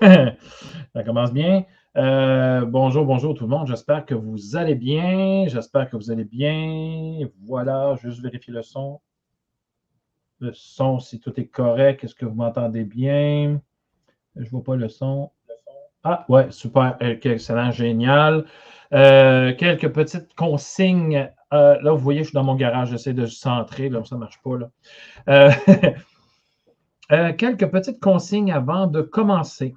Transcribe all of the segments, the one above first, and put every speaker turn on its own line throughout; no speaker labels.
Ça commence bien. Euh, bonjour, bonjour tout le monde. J'espère que vous allez bien. J'espère que vous allez bien. Voilà, juste vérifier le son. Le son, si tout est correct. Est-ce que vous m'entendez bien? Je ne vois pas le son. Ah, ouais, super. Euh, excellent, génial. Euh, quelques petites consignes. là, vous voyez, je suis dans mon garage. J'essaie de centrer. Là, ça ne marche pas. Là. Quelques petites consignes avant de commencer.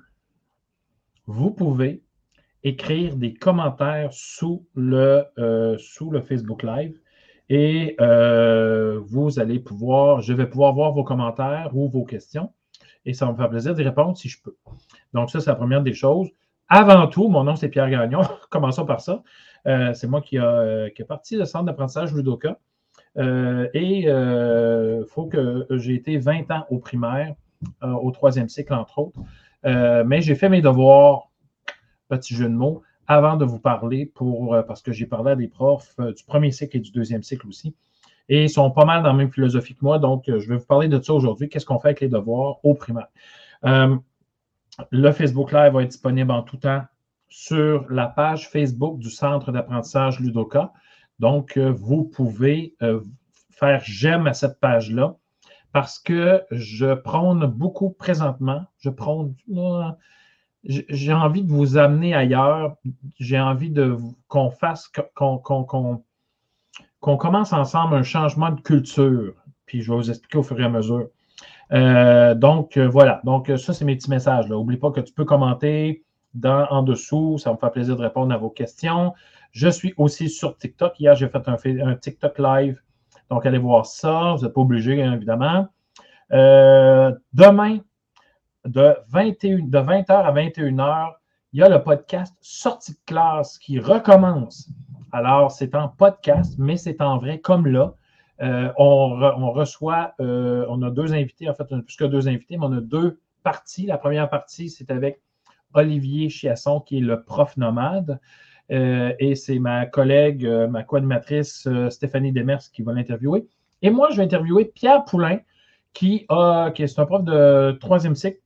Vous pouvez écrire des commentaires sous le, euh, sous le Facebook Live et euh, vous allez pouvoir, je vais pouvoir voir vos commentaires ou vos questions et ça va me faire plaisir d'y répondre si je peux. Donc, ça, c'est la première des choses. Avant tout, mon nom, c'est Pierre Gagnon. Commençons par ça. c'est moi qui a, qui a parti le centre d'apprentissage Ludoka. Euh, et il euh, faut que j'ai été 20 ans au primaire, euh, au troisième cycle, entre autres. Mais j'ai fait mes devoirs, petit jeu de mots, avant de vous parler, pour, parce que j'ai parlé à des profs du premier cycle et du deuxième cycle aussi. Et ils sont pas mal dans la même philosophie que moi. Donc, je vais vous parler de ça aujourd'hui. Qu'est-ce qu'on fait avec les devoirs au primaire? le Facebook Live va être disponible en tout temps sur la page Facebook du Centre d'apprentissage Ludoka. Donc, euh, vous pouvez euh, faire j'aime à cette page-là parce que je prône beaucoup présentement. Je prône. J'ai envie de vous amener ailleurs. J'ai envie de qu'on fasse, qu'on commence ensemble un changement de culture. Puis je vais vous expliquer au fur et à mesure. Euh, donc, voilà. Donc, ça, c'est mes petits messages. N'oublie pas que tu peux commenter en dessous. Ça me fait plaisir de répondre à vos questions. Je suis aussi sur TikTok. Hier, j'ai fait un, TikTok live. Donc, allez voir ça. Vous n'êtes pas obligé, hein, évidemment. Euh, demain, de, 21, de 20h à 21h, il y a le podcast Sortie de classe qui recommence. Alors, c'est en podcast, mais c'est en vrai comme là. Euh, on, reçoit, euh, on a deux invités, en fait, on a plus que deux invités, mais on a deux parties. La première partie, c'est avec Olivier Chiasson, qui est le prof nomade. Euh, et c'est ma collègue, euh, ma co-animatrice euh, Stéphanie Demers qui va l'interviewer. Et moi, je vais interviewer Pierre Poulain, qui, a, est un prof de troisième cycle,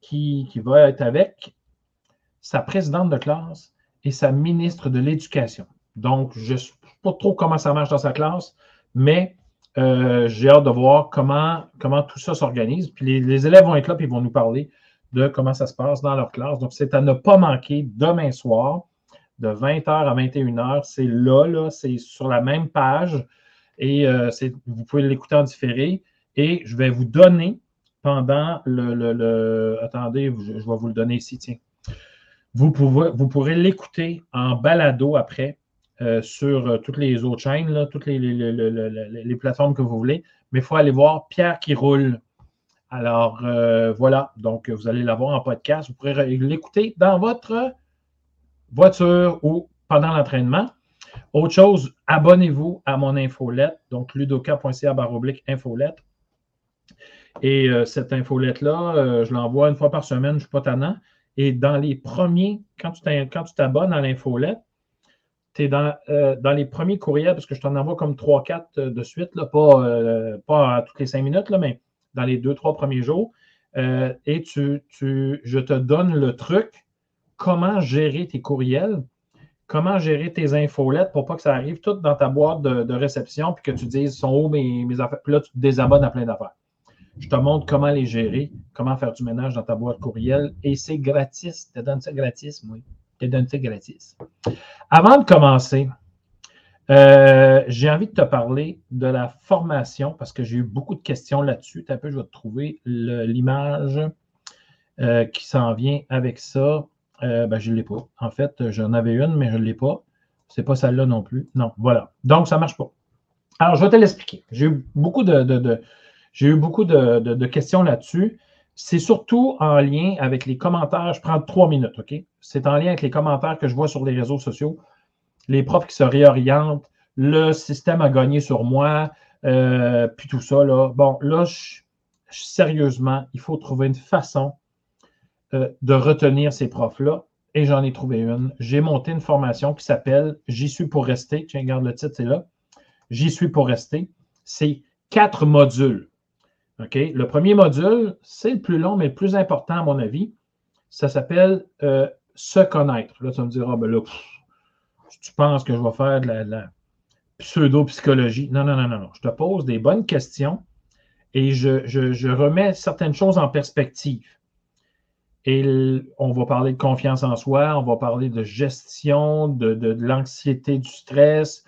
qui, qui va être avec sa présidente de classe et sa ministre de l'Éducation. Donc, je ne sais pas trop comment ça marche dans sa classe, mais j'ai hâte de voir comment, comment tout ça s'organise. Puis les, les, élèves vont être là et ils vont nous parler de comment ça se passe dans leur classe. Donc, c'est à ne pas manquer demain soir de 20h à 21h. C'est là, là c'est sur la même page et euh, vous pouvez l'écouter en différé. Et je vais vous donner pendant le. attendez, je, vais vous le donner ici, tiens. Vous, pouvez, pourrez l'écouter en balado après euh, sur euh, toutes les autres chaînes, toutes les, les, plateformes que vous voulez. Mais il faut aller voir Pierre qui roule. Alors, voilà. Donc, vous allez l'avoir en podcast. Vous pourrez l'écouter dans votre voiture ou pendant l'entraînement. Autre chose, abonnez-vous à mon infolette, donc ludoka.ca baroblique infolette. Et euh, cette infolette-là, euh, je l'envoie une fois par semaine, je ne suis pas tannant. Et dans les premiers, quand tu t'abonnes à l'infolette, tu es dans, euh, dans, les premiers courriels, parce que je t'en envoie comme 3-4 de suite, pas, pas toutes les 5 minutes, mais dans les 2-3 premiers jours. et tu, tu, je te donne le truc comment gérer tes courriels, comment gérer tes infolettes pour pas que ça arrive tout dans ta boîte de, réception puis que tu dises sont où mes, affaires? Puis là, tu te désabonnes à plein d'affaires. Je te montre comment les gérer, comment faire du ménage dans ta boîte courriel et c'est gratis. Je te donne ça gratis, moi. Je te donne ça gratis. Avant de commencer, euh, j'ai envie de te parler de la formation parce que j'ai eu beaucoup de questions là-dessus. Un je vais te trouver l'image euh, qui s'en vient avec ça. Euh, ben, je ne l'ai pas. En fait, j'en avais une, mais je ne l'ai pas. Ce n'est pas celle-là non plus. Non, voilà. Donc, ça ne marche pas. Alors, je vais te l'expliquer. J'ai eu beaucoup de, j'ai eu beaucoup de, questions là-dessus. C'est surtout en lien avec les commentaires. Je prends trois minutes, OK? C'est en lien avec les commentaires que je vois sur les réseaux sociaux. Les profs qui se réorientent, le système a gagné sur moi, euh, puis tout ça. Là. Bon, là, sérieusement, il faut trouver une façon euh, de retenir ces profs-là. Et j'en ai trouvé une. J'ai monté une formation qui s'appelle J'y suis pour rester. Tiens, regarde le titre, c'est là. J'y suis pour rester. C'est quatre modules. OK? Le premier module, c'est le plus long, mais le plus important, à mon avis. Ça s'appelle euh, se connaître. Là, tu me dire, ah, ben là, tu penses que je vais faire de la, pseudo-psychologie? Non, non, non, non, non. Je te pose des bonnes questions et je, remets certaines choses en perspective. Et on va parler de confiance en soi, on va parler de gestion, de, de l'anxiété, du stress.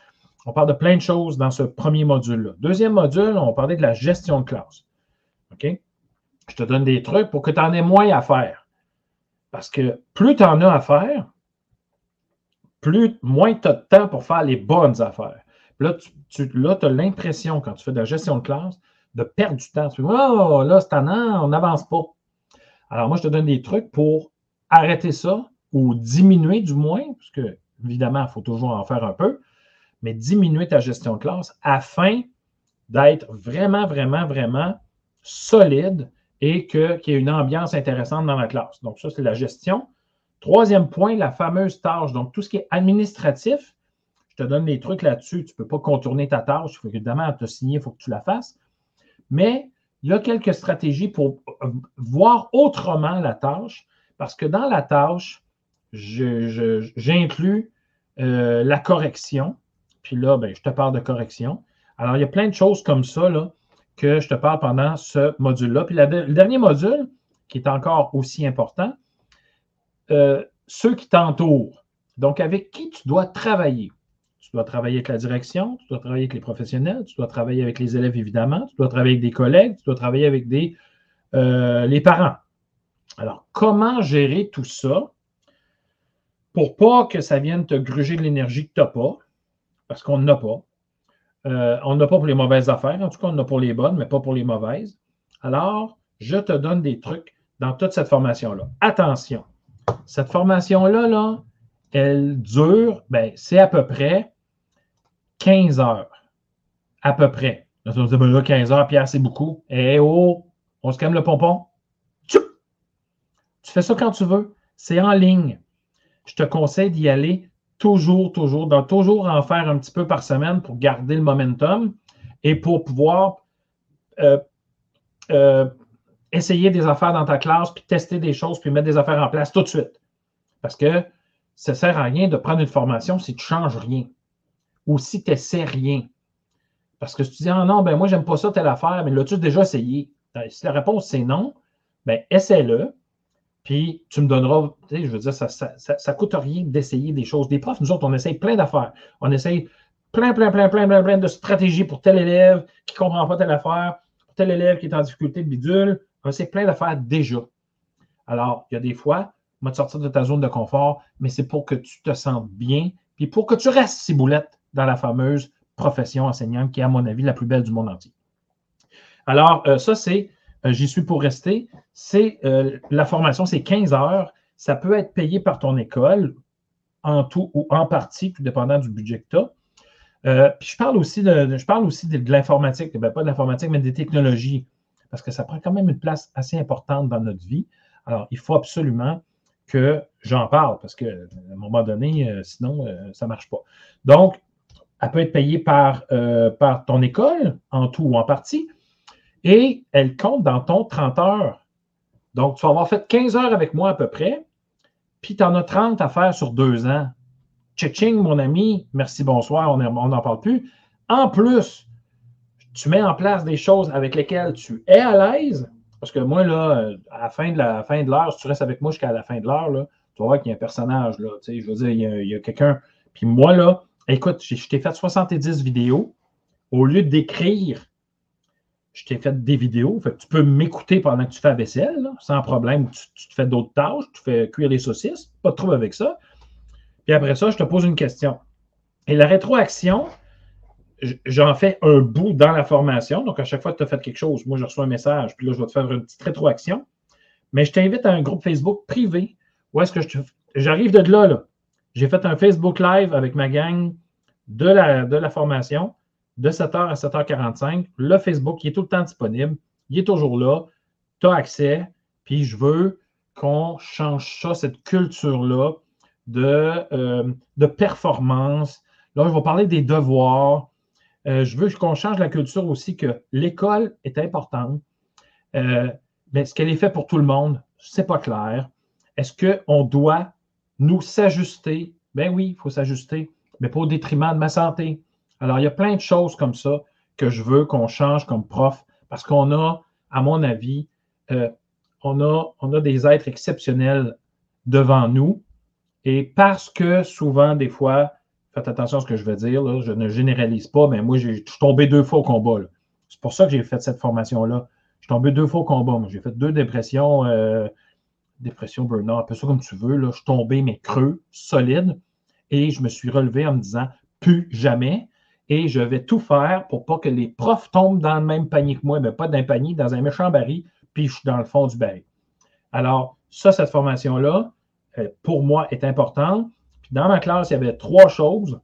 On parle de plein de choses dans ce premier module-là. Deuxième module, on va parler de la gestion de classe. OK? Je te donne des trucs pour que tu en aies moins à faire. Parce que plus tu en as à faire, plus, moins tu as de temps pour faire les bonnes affaires. là, tu, as l'impression, quand tu fais de la gestion de classe, de perdre du temps. Tu dis, oh, là, c'est an, on n'avance pas. Alors, moi, je te donne des trucs pour arrêter ça ou diminuer du moins, parce que, évidemment, il faut toujours en faire un peu, mais diminuer ta gestion de classe afin d'être vraiment, vraiment, vraiment solide et qu'il y ait une ambiance intéressante dans la classe. Donc, ça, c'est la gestion. Troisième point, la fameuse tâche. Donc, tout ce qui est administratif, je te donne des trucs là-dessus. Tu ne peux pas contourner ta tâche. Il faut évidemment te signer, il faut que tu la fasses. Mais il y a quelques stratégies pour euh, voir autrement la tâche, parce que dans la tâche, j'inclus euh, la correction. Puis là, ben, je te parle de correction. Alors, il y a plein de choses comme ça là, que je te parle pendant ce module-là. Puis le dernier module, qui est encore aussi important, euh, ceux qui t'entourent. Donc, avec qui tu dois travailler. Tu dois travailler avec la direction, tu dois travailler avec les professionnels, tu dois travailler avec les élèves, évidemment, tu dois travailler avec des collègues, tu dois travailler avec des, euh, les parents. Alors, comment gérer tout ça pour pas que ça vienne te gruger de l'énergie que tu n'as pas, parce qu'on n'en a pas. Euh, on n'a pas pour les mauvaises affaires, en tout cas, on en a pour les bonnes, mais pas pour les mauvaises. Alors, je te donne des trucs dans toute cette formation-là. Attention, cette formation-là, là, elle dure, ben, c'est à peu près 15 heures. À peu près. Là, tu vas dire, 15 heures, Pierre, c'est beaucoup. Eh oh, on se calme le pompon. Tu fais ça quand tu veux. C'est en ligne. Je te conseille d'y aller toujours, toujours, donc toujours en faire un petit peu par semaine pour garder le momentum et pour pouvoir euh, euh, essayer des affaires dans ta classe, puis tester des choses, puis mettre des affaires en place tout de suite. Parce que ça ne sert à rien de prendre une formation si tu ne changes rien ou si tu n'essaies rien. Parce que si tu dis, ah non, ben moi, j'aime pas ça, telle affaire, mais l'as-tu déjà essayé? Ben, si la réponse c'est non, ben essaie-le, puis tu me donneras, tu sais, je veux dire, ça ne coûte rien d'essayer des choses. Des profs, nous autres, on essaye plein d'affaires. On essaye plein, plein, plein, plein, plein, plein de stratégies pour tel élève qui ne comprend pas telle affaire, pour tel élève qui est en difficulté de bidule. On essaye plein d'affaires déjà. Alors, il y a des fois, on va te sortir de ta zone de confort, mais c'est pour que tu te sentes bien, puis pour que tu restes ciboulette dans la fameuse profession enseignante qui est, à mon avis, la plus belle du monde entier. Alors, euh, ça, c'est euh, j'y suis pour rester, c'est euh, la formation, c'est 15 heures. Ça peut être payé par ton école en tout ou en partie, tout dépendant du budget que tu as. Puis je parle aussi de, je parle aussi de, l'informatique, ben, pas de l'informatique, mais des technologies, parce que ça prend quand même une place assez importante dans notre vie. Alors, il faut absolument que j'en parle, parce qu'à un moment donné, sinon, ça ne marche pas. Donc, elle peut être payée par, par ton école, en tout ou en partie et elle compte dans ton 30 heures. Donc, tu vas avoir fait 15 heures avec moi à peu près, puis tu en as 30 à faire sur deux ans. Tching, mon ami, merci, bonsoir, on n'en parle plus. En plus, tu mets en place des choses avec lesquelles tu es à l'aise, parce que moi, là, à la fin de l'heure, si tu restes avec moi jusqu'à la fin de l'heure, tu vas voir qu'il y a un personnage, là, je veux dire, il y a quelqu'un. Puis moi, là, écoute, je t'ai fait 70 vidéos. Au lieu d'écrire je t'ai fait des vidéos. Tu peux m'écouter pendant que tu fais la vaisselle, sans problème. Tu, te fais d'autres tâches, tu fais cuire des saucisses, pas de trouble avec ça. Puis après ça, je te pose une question. Et la rétroaction, j'en fais un bout dans la formation. Donc, à chaque fois que tu as fait quelque chose, moi, je reçois un message, puis là, je vais te faire une petite rétroaction. Mais je t'invite à un groupe Facebook privé où est-ce que j'arrive de là, là. J'ai fait un Facebook Live avec ma gang de la, de la formation de 7h à 7h45. Le Facebook, il est tout le temps disponible. Il est toujours là. Tu as accès. Puis je veux qu'on change ça, cette culture-là de, euh, de performance. Là, je vais parler des devoirs. Euh, je veux qu'on change la culture aussi que l'école est importante, Euh, mais est-ce qu'elle est faite pour tout le monde? C'est pas clair. Est-ce qu'on doit nous s'ajuster? Ben oui, il faut s'ajuster, mais pas au détriment de ma santé. Alors, il y a plein de choses comme ça que je veux qu'on change comme prof parce qu'on a, à mon avis, euh, on, a, on a des êtres exceptionnels devant nous. Et parce que souvent, des fois, faites attention à ce que je vais dire, je ne généralise pas, mais moi, je suis tombé deux fois au combat. C'est pour ça que j'ai fait cette formation-là. Je suis tombé deux fois au combat. J'ai fait deux dépressions, euh, dépression, burn-out, peu ça comme tu veux. Là. Je suis tombé, mais creux, solide. Et je me suis relevé en me disant, plus jamais. Et je vais tout faire pour pas que les profs tombent dans le même panier que moi, mais pas dans un panier, dans un méchant baril, puis je suis dans le fond du baril. Alors, ça, cette formation-là, euh, pour moi, est importante. Dans ma classe, il y avait trois choses.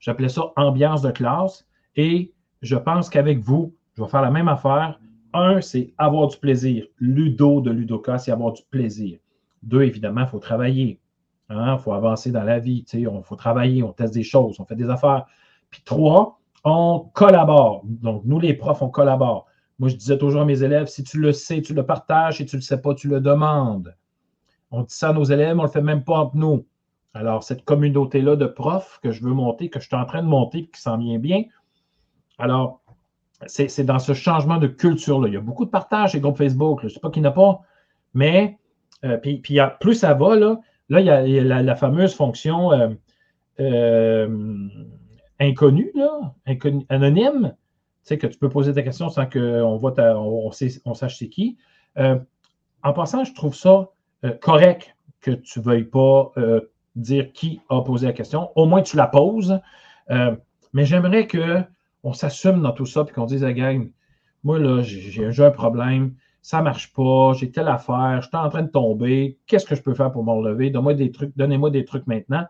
J'appelais ça ambiance de classe. Et je pense qu'avec vous, je vais faire la même affaire. Un, c'est avoir du plaisir. Ludo de Ludoka, c'est avoir du plaisir. Deux, évidemment, il faut travailler. Il hein, faut avancer dans la vie. Il faut travailler, on teste des choses, on fait des affaires. Puis trois, on collabore. Donc, nous, les profs, on collabore. Moi, je disais toujours à mes élèves, si tu le sais, tu le partages. Si tu ne le sais pas, tu le demandes. On dit ça à nos élèves, on ne le fait même pas entre nous. Alors, cette communauté-là de profs que je veux monter, que je suis en train de monter, qui s'en vient bien. Alors, c'est dans ce changement de culture-là. Il y a beaucoup de partage les groupes Facebook. Je ne sais pas qu'il n'y en a pas, mais euh, plus ça va, là, là il y a, la, fameuse fonction euh, euh, inconnue, là, anonyme, tu sais, que tu peux poser ta question sans qu'on on, on, sache c'est qui. en passant, je trouve ça correct que tu ne veuilles pas dire qui a posé la question. Au moins, tu la poses. mais j'aimerais que on s'assume dans tout ça, puis qu'on dise à gang, moi, là, j'ai un problème, ça ne marche pas, j'ai telle affaire, je suis en train de tomber, qu'est-ce que je peux faire pour me relever? Donnez-moi des trucs, donnez-moi des trucs maintenant.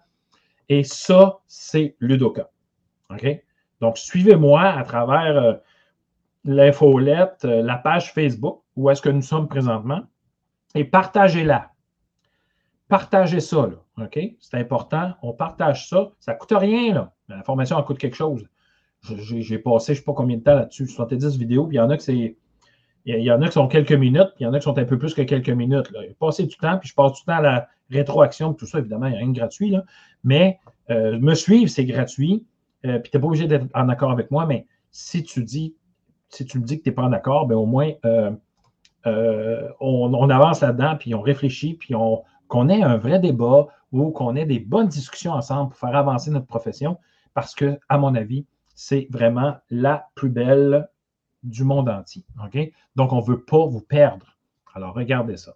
Et ça, c'est Ludoka. OK? Donc, suivez-moi à travers euh, l'infolette, euh, la page Facebook, où est-ce que nous sommes présentement, et partagez-la. Partagez ça, là. C'est important. On partage ça. Ça ne coûte rien, là. La formation, coûte quelque chose. J'ai passé je ne sais pas combien de temps là-dessus, 70 vidéos, puis il y en a que c'est. Il y en a qui sont quelques minutes, puis il y en a qui sont un peu plus que quelques minutes. J'ai passé du temps, puis je passe du temps à la rétroaction, tout ça, évidemment, il n'y a rien de gratuit. Là. Mais euh, me suivre, c'est gratuit. Euh, puis tu n'es pas obligé d'être en accord avec moi, mais si tu dis, si tu me dis que tu n'es pas en accord, bien au moins euh, on, avance là-dedans, puis on réfléchit, puis on, qu'on ait un vrai débat ou qu'on ait des bonnes discussions ensemble pour faire avancer notre profession, parce que, à mon avis, c'est vraiment la plus belle du monde entier. Donc, on ne veut pas vous perdre. Alors, regardez ça.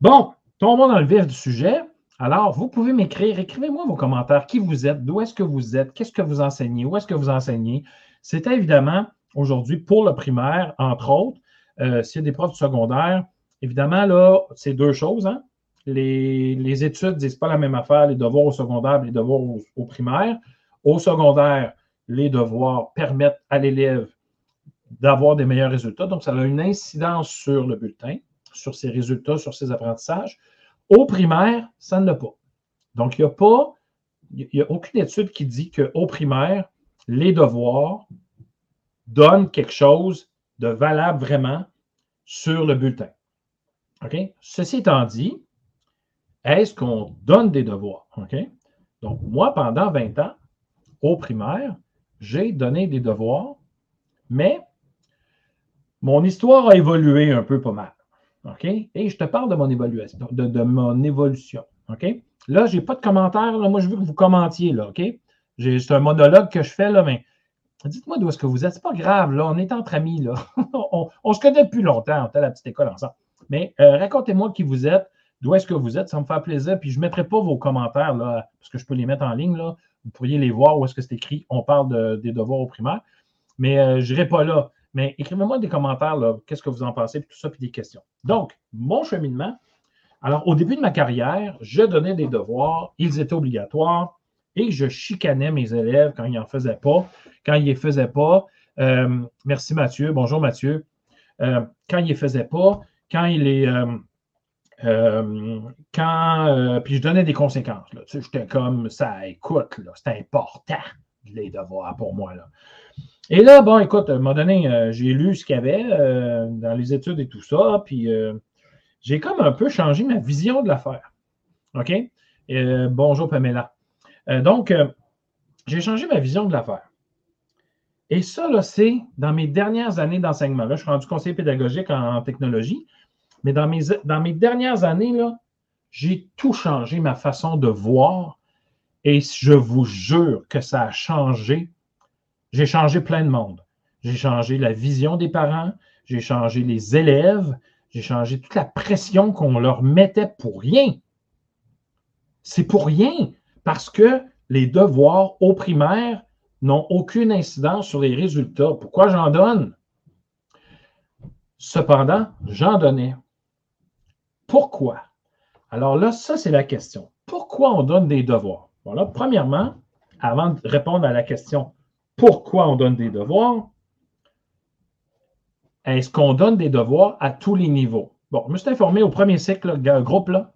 Bon, tombons dans le vif du sujet. Alors, vous pouvez m'écrire, écrivez-moi vos commentaires, qui vous êtes, d'où est-ce que vous êtes, qu'est-ce que vous enseignez, où est-ce que vous enseignez? C'était évidemment aujourd'hui pour le primaire, entre autres. S'il y a des profs du secondaire, évidemment, là, c'est deux choses. Hein? Les, études ne disent pas la même affaire, les devoirs au secondaire les devoirs au primaire. Au secondaire, les devoirs permettent à l'élève d'avoir des meilleurs résultats. Donc, ça a une incidence sur le bulletin, sur ses résultats, sur ses apprentissages. Au primaire, ça ne l'a pas. Donc, il n'y a pas, il n'y a aucune étude qui dit qu'au primaire, les devoirs donnent quelque chose de valable vraiment sur le bulletin. OK? Ceci étant dit, est-ce qu'on donne des devoirs? OK? Donc, moi, pendant 20 ans, au primaire, j'ai donné des devoirs, mais mon histoire a évolué un peu pas mal. OK? Et je te parle de mon évolution. OK? Là, je n'ai pas de commentaires. Moi, je veux que vous commentiez. Là, OK? C'est un monologue que je fais, là, mais dites-moi d'où est-ce que vous êtes. C'est pas grave, là. On est entre amis, là. on, se connaît depuis longtemps. On était à la petite école ensemble. Mais euh, racontez-moi qui vous êtes, d'où est-ce que vous êtes. Ça me fait plaisir. Puis je ne mettrai pas vos commentaires, là, parce que je peux les mettre en ligne, là. Vous pourriez les voir où est-ce que c'est écrit. On parle des devoirs au primaire. Mais euh, je n'irai pas là. Mais écrivez-moi des commentaires, qu'est-ce que vous en pensez, puis tout ça, puis des questions. Donc, mon cheminement. Alors, au début de ma carrière, je donnais des devoirs, ils étaient obligatoires, et je chicanais mes élèves quand ils n'en faisaient pas. Quand ils ne les faisaient pas, euh, merci Mathieu, bonjour Mathieu. Euh, quand ils ne les faisaient pas, quand ils les, euh, quand, euh, puis je donnais des conséquences. J'étais comme ça, écoute, c'est important les devoirs pour moi. Là. Et là, bon, écoute, à un moment donné, euh, j'ai lu ce qu'il y avait dans les études et tout ça, puis j'ai comme un peu changé ma vision de l'affaire. OK? bonjour Pamela. donc, j'ai changé ma vision de l'affaire. Et ça, là, c'est dans mes dernières années d'enseignement. Là, je suis rendu conseiller pédagogique en, technologie, mais dans mes, dernières années, j'ai tout changé, ma façon de voir, et je vous jure que ça a changé j'ai changé plein de monde. J'ai changé la vision des parents, j'ai changé les élèves, j'ai changé toute la pression qu'on leur mettait pour rien. C'est pour rien, parce que les devoirs au primaire n'ont aucune incidence sur les résultats. Pourquoi j'en donne? Cependant, j'en donnais. Pourquoi? Alors là, ça, c'est la question. Pourquoi on donne des devoirs? Voilà, premièrement, avant de répondre à la question pourquoi on donne des devoirs. Est-ce qu'on donne des devoirs à tous les niveaux? Bon, je me suis informé au premier cycle, le groupe là,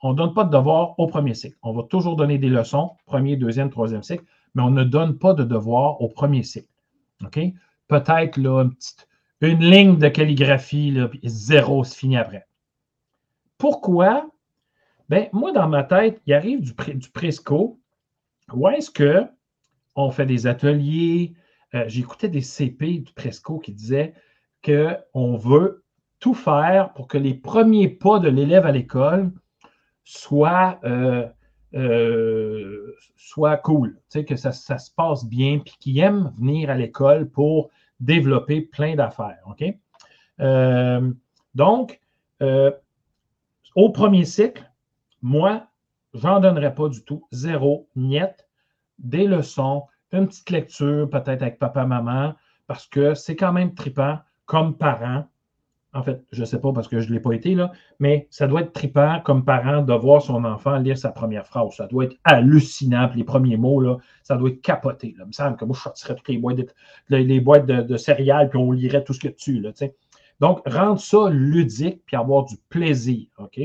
on ne donne pas de devoirs au premier cycle. On va toujours donner des leçons, premier, deuxième, troisième cycle, mais on ne donne pas de devoirs au premier cycle. OK? Peut-être une, ligne de calligraphie, puis zéro, c'est fini après. Pourquoi? Ben, moi, dans ma tête, il arrive du, Presco. Où est-ce que on fait des ateliers. Euh, j'écoutais des CP du Presco qui disaient qu'on veut tout faire pour que les premiers pas de l'élève à l'école soient, euh, euh, cool, que ça, se passe bien, puis qu'il aime venir à l'école pour développer plein d'affaires. Donc, au premier cycle, moi, j'en donnerais pas du tout, zéro, niet des leçons, une petite lecture peut-être avec papa, maman, parce que c'est quand même tripant comme parent. En fait, je ne sais pas parce que je ne l'ai pas été, là, mais ça doit être tripant comme parent de voir son enfant lire sa première phrase. Ça doit être hallucinant. les premiers mots, là, ça doit être capoté. Il me semble que moi, je sortirais toutes les boîtes de, les boîtes de, céréales, puis on lirait tout ce que tu là, Donc, rendre ça ludique, puis avoir du plaisir. OK?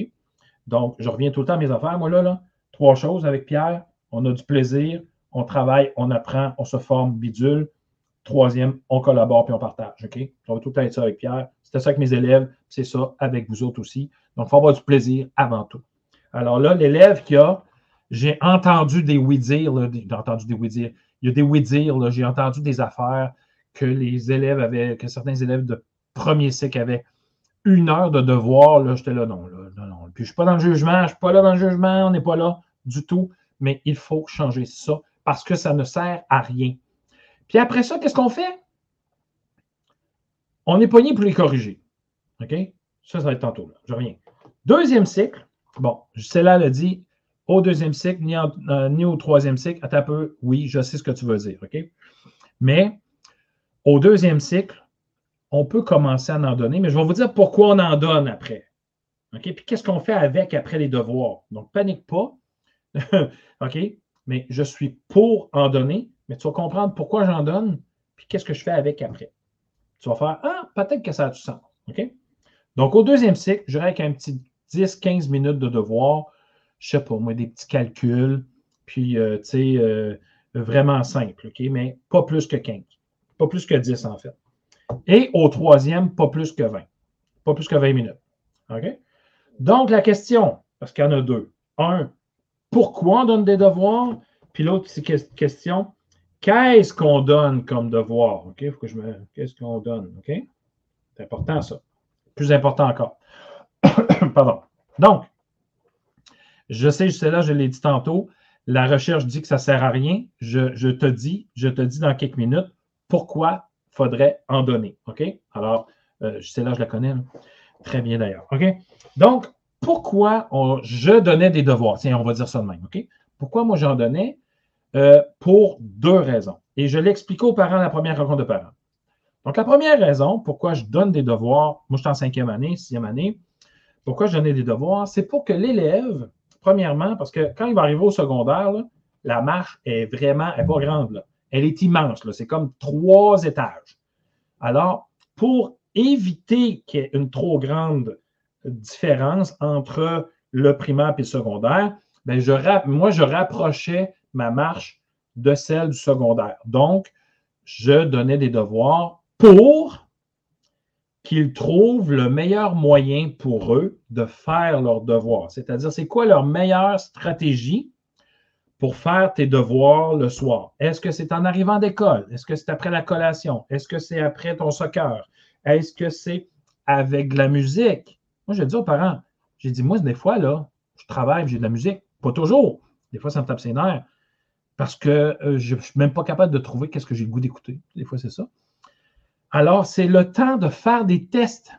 Donc, je reviens tout le temps à mes affaires, moi, là, là. Trois choses avec Pierre. On a du plaisir, on travaille, on apprend, on se forme, bidule. Troisième, on collabore puis on partage. OK? On va tout le temps être ça avec Pierre. C'était ça avec mes élèves, c'est ça avec vous autres aussi. Donc, il faut avoir du plaisir avant tout. Alors là, l'élève qui a, j'ai entendu des oui-dire, j'ai entendu des oui-dire, il y a des oui-dire, j'ai entendu des affaires que les élèves avaient, que certains élèves de premier cycle avaient une heure de devoir. Là, j'étais là, non, là, non, non. Puis je ne suis pas dans le jugement, je ne suis pas là dans le jugement, on n'est pas là du tout, mais il faut changer ça parce que ça ne sert à rien. Puis après ça, qu'est-ce qu'on fait? On est pogné pour les corriger. OK? Ça, ça va être tantôt. Je reviens. Deuxième cycle. Bon, celle-là l'a dit au deuxième cycle, ni, euh, au troisième cycle. Un peu. Oui, je sais ce que tu veux dire. OK? Mais au deuxième cycle, on peut commencer à en donner, mais je vais vous dire pourquoi on en donne après. OK? Puis qu'est-ce qu'on fait avec après les devoirs? Donc, panique pas. OK? mais je suis pour en donner, mais tu vas comprendre pourquoi j'en donne, puis qu'est-ce que je fais avec après. Tu vas faire Ah, peut-être que ça a du sens. Donc, au deuxième cycle, j'aurai avec un petit 10-15 minutes de devoir, je sais pas, moi, des petits calculs, puis, euh, tu sais, euh, vraiment simple, OK? Mais pas plus que 15. Pas plus que 10, en fait. Et au troisième, pas plus que 20. Pas plus que 20 minutes. Donc, la question, parce qu'il y en a deux. Un, pourquoi on donne des devoirs? Puis l'autre, c'est question, qu'est-ce qu'on donne comme devoir? OK? Faut que je me. Qu'est-ce qu'on donne? OK? C'est important, ça. Plus important encore. Pardon. Donc, je sais, je sais là, je l'ai dit tantôt, la recherche dit que ça ne sert à rien. Je, te dis, je te dis dans quelques minutes pourquoi faudrait en donner. OK? Alors, euh, je sais là, je la connais. Très bien d'ailleurs. OK? Donc, pourquoi je donnais des devoirs? Tiens, on va dire ça de même. OK? Pourquoi moi j'en donnais? Euh, pour deux raisons. Et je l'explique aux parents à la première rencontre de parents. Donc, la première raison pourquoi je donne des devoirs, moi je suis en cinquième année, sixième année, pourquoi je donnais des devoirs, c'est pour que l'élève, premièrement, parce que quand il va arriver au secondaire, la marche est vraiment, elle n'est pas grande, elle est immense, c'est comme trois étages. Alors, pour éviter qu'il y ait une trop grande différence entre le primaire et le secondaire, bien, je, moi, je rapprochais ma marche de celle du secondaire. Donc, je donnais des devoirs pour qu'ils trouvent le meilleur moyen pour eux de faire leurs devoirs. C'est-à-dire, c'est quoi leur meilleure stratégie? Pour faire tes devoirs le soir? Est-ce que c'est en arrivant d'école? Est-ce que c'est après la collation? Est-ce que c'est après ton soccer? Est-ce que c'est avec de la musique? Moi, je dis aux parents, j'ai dit, moi, des fois, là, je travaille, j'ai de la musique. Pas toujours. Des fois, ça me tape ses nerfs parce que euh, je ne suis même pas capable de trouver qu'est-ce que j'ai le goût d'écouter. Des fois, c'est ça. Alors, c'est le temps de faire des tests.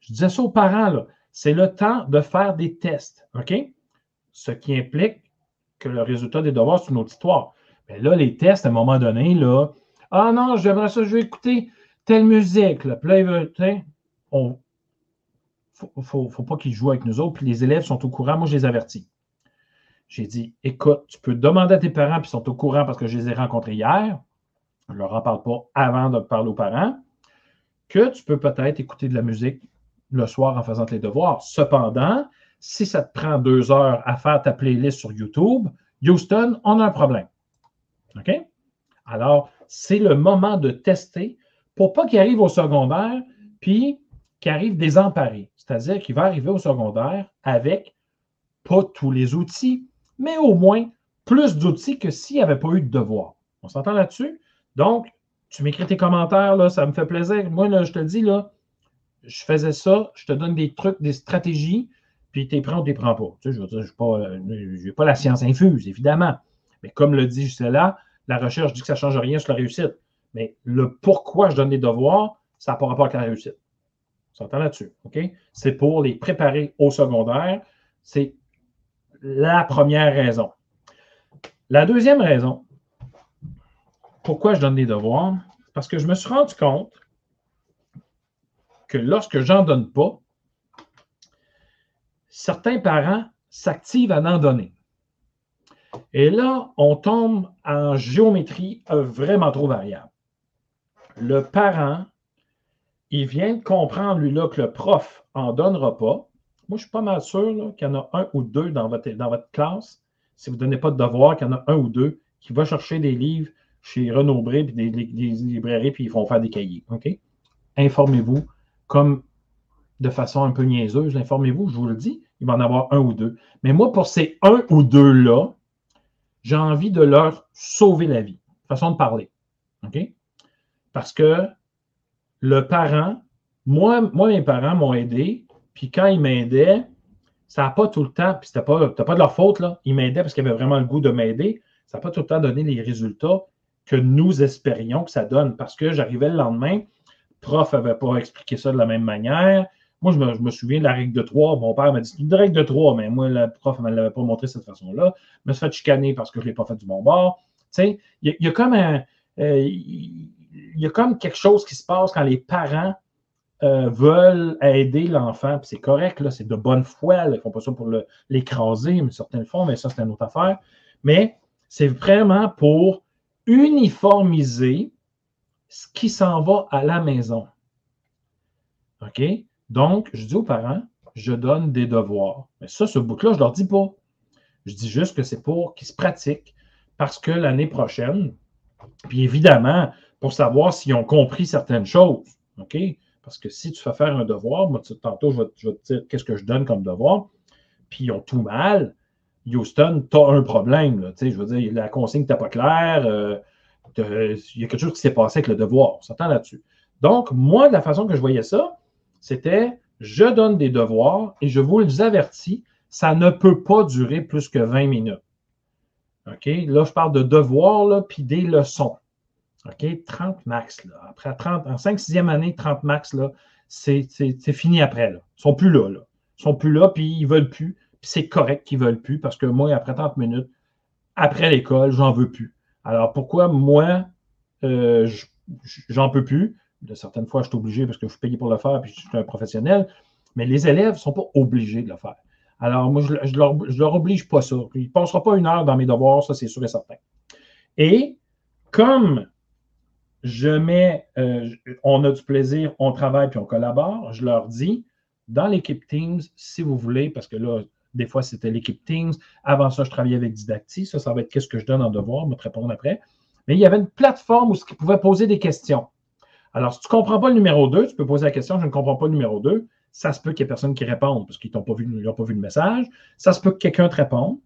Je disais ça aux parents, là. C'est le temps de faire des tests. OK? Ce qui implique que le résultat des devoirs, c'est une autre histoire. Mais là, les tests, à un moment donné, là, ah non, j'aimerais ça, je vais écouter telle musique. Là. Puis là, il on, faut, faut, faut pas qu'ils jouent avec nous autres. Puis les élèves sont au courant. Moi, je les avertis. J'ai dit, écoute, tu peux demander à tes parents, puis ils sont au courant parce que je les ai rencontrés hier. Je ne leur en parle pas avant de parler aux parents, que tu peux peut-être écouter de la musique le soir en faisant tes devoirs. Cependant, si ça te prend deux heures à faire ta playlist sur YouTube, Houston, on a un problème. OK? Alors, c'est le moment de tester pour pas qu'il arrive au secondaire, puis qu'il arrive désemparé. C'est-à-dire qu'il va arriver au secondaire avec pas tous les outils, mais au moins plus d'outils que s'il n'y avait pas eu de devoir. On s'entend là-dessus? Donc, tu m'écris tes commentaires, là, ça me fait plaisir. Moi, là, je te dis, là, je faisais ça, je te donne des trucs, des stratégies, puis tu es prends ou tu ne prends pas. Je veux dire, je n'ai pas, la science infuse, évidemment. Mais comme le dit là, la recherche dit que ça ne change rien sur la réussite. Mais le pourquoi je donne des devoirs, ça n'a pas rapport avec la réussite. On s'entend là-dessus. OK? C'est pour les préparer au secondaire. C'est la première raison. La deuxième raison, pourquoi je donne des devoirs, parce que je me suis rendu compte que lorsque j'en donne pas, certains parents s'activent à en donner. Et là, on tombe en géométrie vraiment trop variable. Le parent, il vient de comprendre, lui, là, que le prof en donnera pas. Moi, je suis pas mal sûr qu'il y en a un ou deux dans votre, classe, si vous ne donnez pas de devoir, qu'il y en a un ou deux qui vont chercher des livres chez Renaud Bré et des, librairies, puis ils vont faire des cahiers. OK? Informez-vous, comme de façon un peu niaiseuse, informez-vous, je vous le dis, il va en avoir un ou deux. Mais moi, pour ces un ou deux-là, j'ai envie de leur sauver la vie. Façon de parler. OK? Parce que le parent, moi, moi mes parents m'ont aidé puis quand ils m'aidaient, ça n'a pas tout le temps, puis c'était pas, pas de leur faute, là. Ils m'aidaient parce qu'ils avaient vraiment le goût de m'aider. Ça n'a pas tout le temps donné les résultats que nous espérions que ça donne. Parce que j'arrivais le lendemain, le prof n'avait pas expliqué ça de la même manière. Moi, je me, souviens de la règle de trois. Mon père m'a dit c'est une règle de trois, mais moi, le prof ne me l'avait pas montré de cette façon-là. Je me suis fait chicaner parce que je ne l'ai pas fait du bon bord. Il y, a comme. Euh, il y a comme quelque chose qui se passe quand les parents euh, veulent aider l'enfant, c'est correct, là, c'est de bonne foi, ils ne font pas ça pour l'écraser, mais certains le font, mais ça, c'est une autre affaire. Mais c'est vraiment pour uniformiser ce qui s'en va à la maison. OK? Donc, je dis aux parents, je donne des devoirs. Mais ça, ce bout-là, je ne leur dis pas. Je dis juste que c'est pour qu'ils se pratiquent parce que l'année prochaine, puis évidemment, pour savoir s'ils ont compris certaines choses, OK? Parce que si tu fais faire un devoir, moi, tantôt, je vais, te dire qu'est-ce que je donne comme devoir, puis ils ont tout mal. Houston, tu as un problème. je veux dire, la consigne n'était pas claire. Euh, il y a quelque chose qui s'est passé avec le devoir. On s'entend là-dessus. Donc, moi, de la façon que je voyais ça, c'était je donne des devoirs et je vous les avertis, ça ne peut pas durer plus que 20 minutes. OK? Là, je parle de devoirs, là, puis des leçons. OK? 30 max. Là. Après 30, en 5-6e année, 30 max, là, c'est, fini après. Là. Ils sont plus là, là. Ils sont plus là, puis ils veulent plus. Puis c'est correct qu'ils veulent plus parce que moi, après 30 minutes, après l'école, j'en veux plus. Alors pourquoi moi, euh, j'en peux plus? De certaines fois, je suis obligé parce que je suis payé pour le faire puis je suis un professionnel. Mais les élèves ne sont pas obligés de le faire. Alors, moi, je ne leur, oblige pas ça. Il ne passera pas une heure dans mes devoirs, ça, c'est sûr et certain. Et comme je mets, euh, on a du plaisir, on travaille puis on collabore. Je leur dis, dans l'équipe Teams, si vous voulez, parce que là, des fois, c'était l'équipe Teams. Avant ça, je travaillais avec Didacti. Ça, ça va être qu'est-ce que je donne en devoir, me répondre après. Mais il y avait une plateforme où ils pouvaient poser des questions. Alors, si tu ne comprends pas le numéro 2, tu peux poser la question, je ne comprends pas le numéro 2. Ça se peut qu'il y ait personne qui réponde parce qu'ils n'ont pas, vu, le message. Ça se peut que quelqu'un te réponde.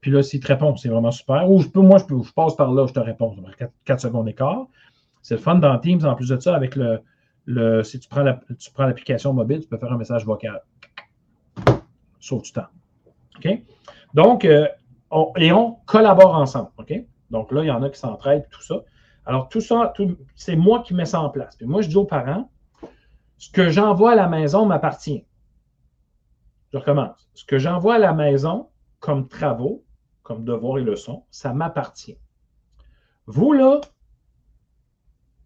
Puis là, s'il te répond, c'est vraiment super. Ou je peux, moi, je, peux, je passe par là, je te réponds. 4, secondes d'écart. C'est le fun dans Teams, en plus de ça, avec le, si tu prends l'application mobile, tu peux faire un message vocal. Sauf du temps. OK? Donc, euh, et on collabore ensemble. OK? Donc là, il y en a qui s'entraident, tout ça. Alors, tout ça, c'est moi qui mets ça en place. Puis moi, je dis aux parents, ce que j'envoie à la maison m'appartient. Je recommence. Ce que j'envoie à la maison comme travaux, comme devoirs et leçons, ça m'appartient. Vous, là,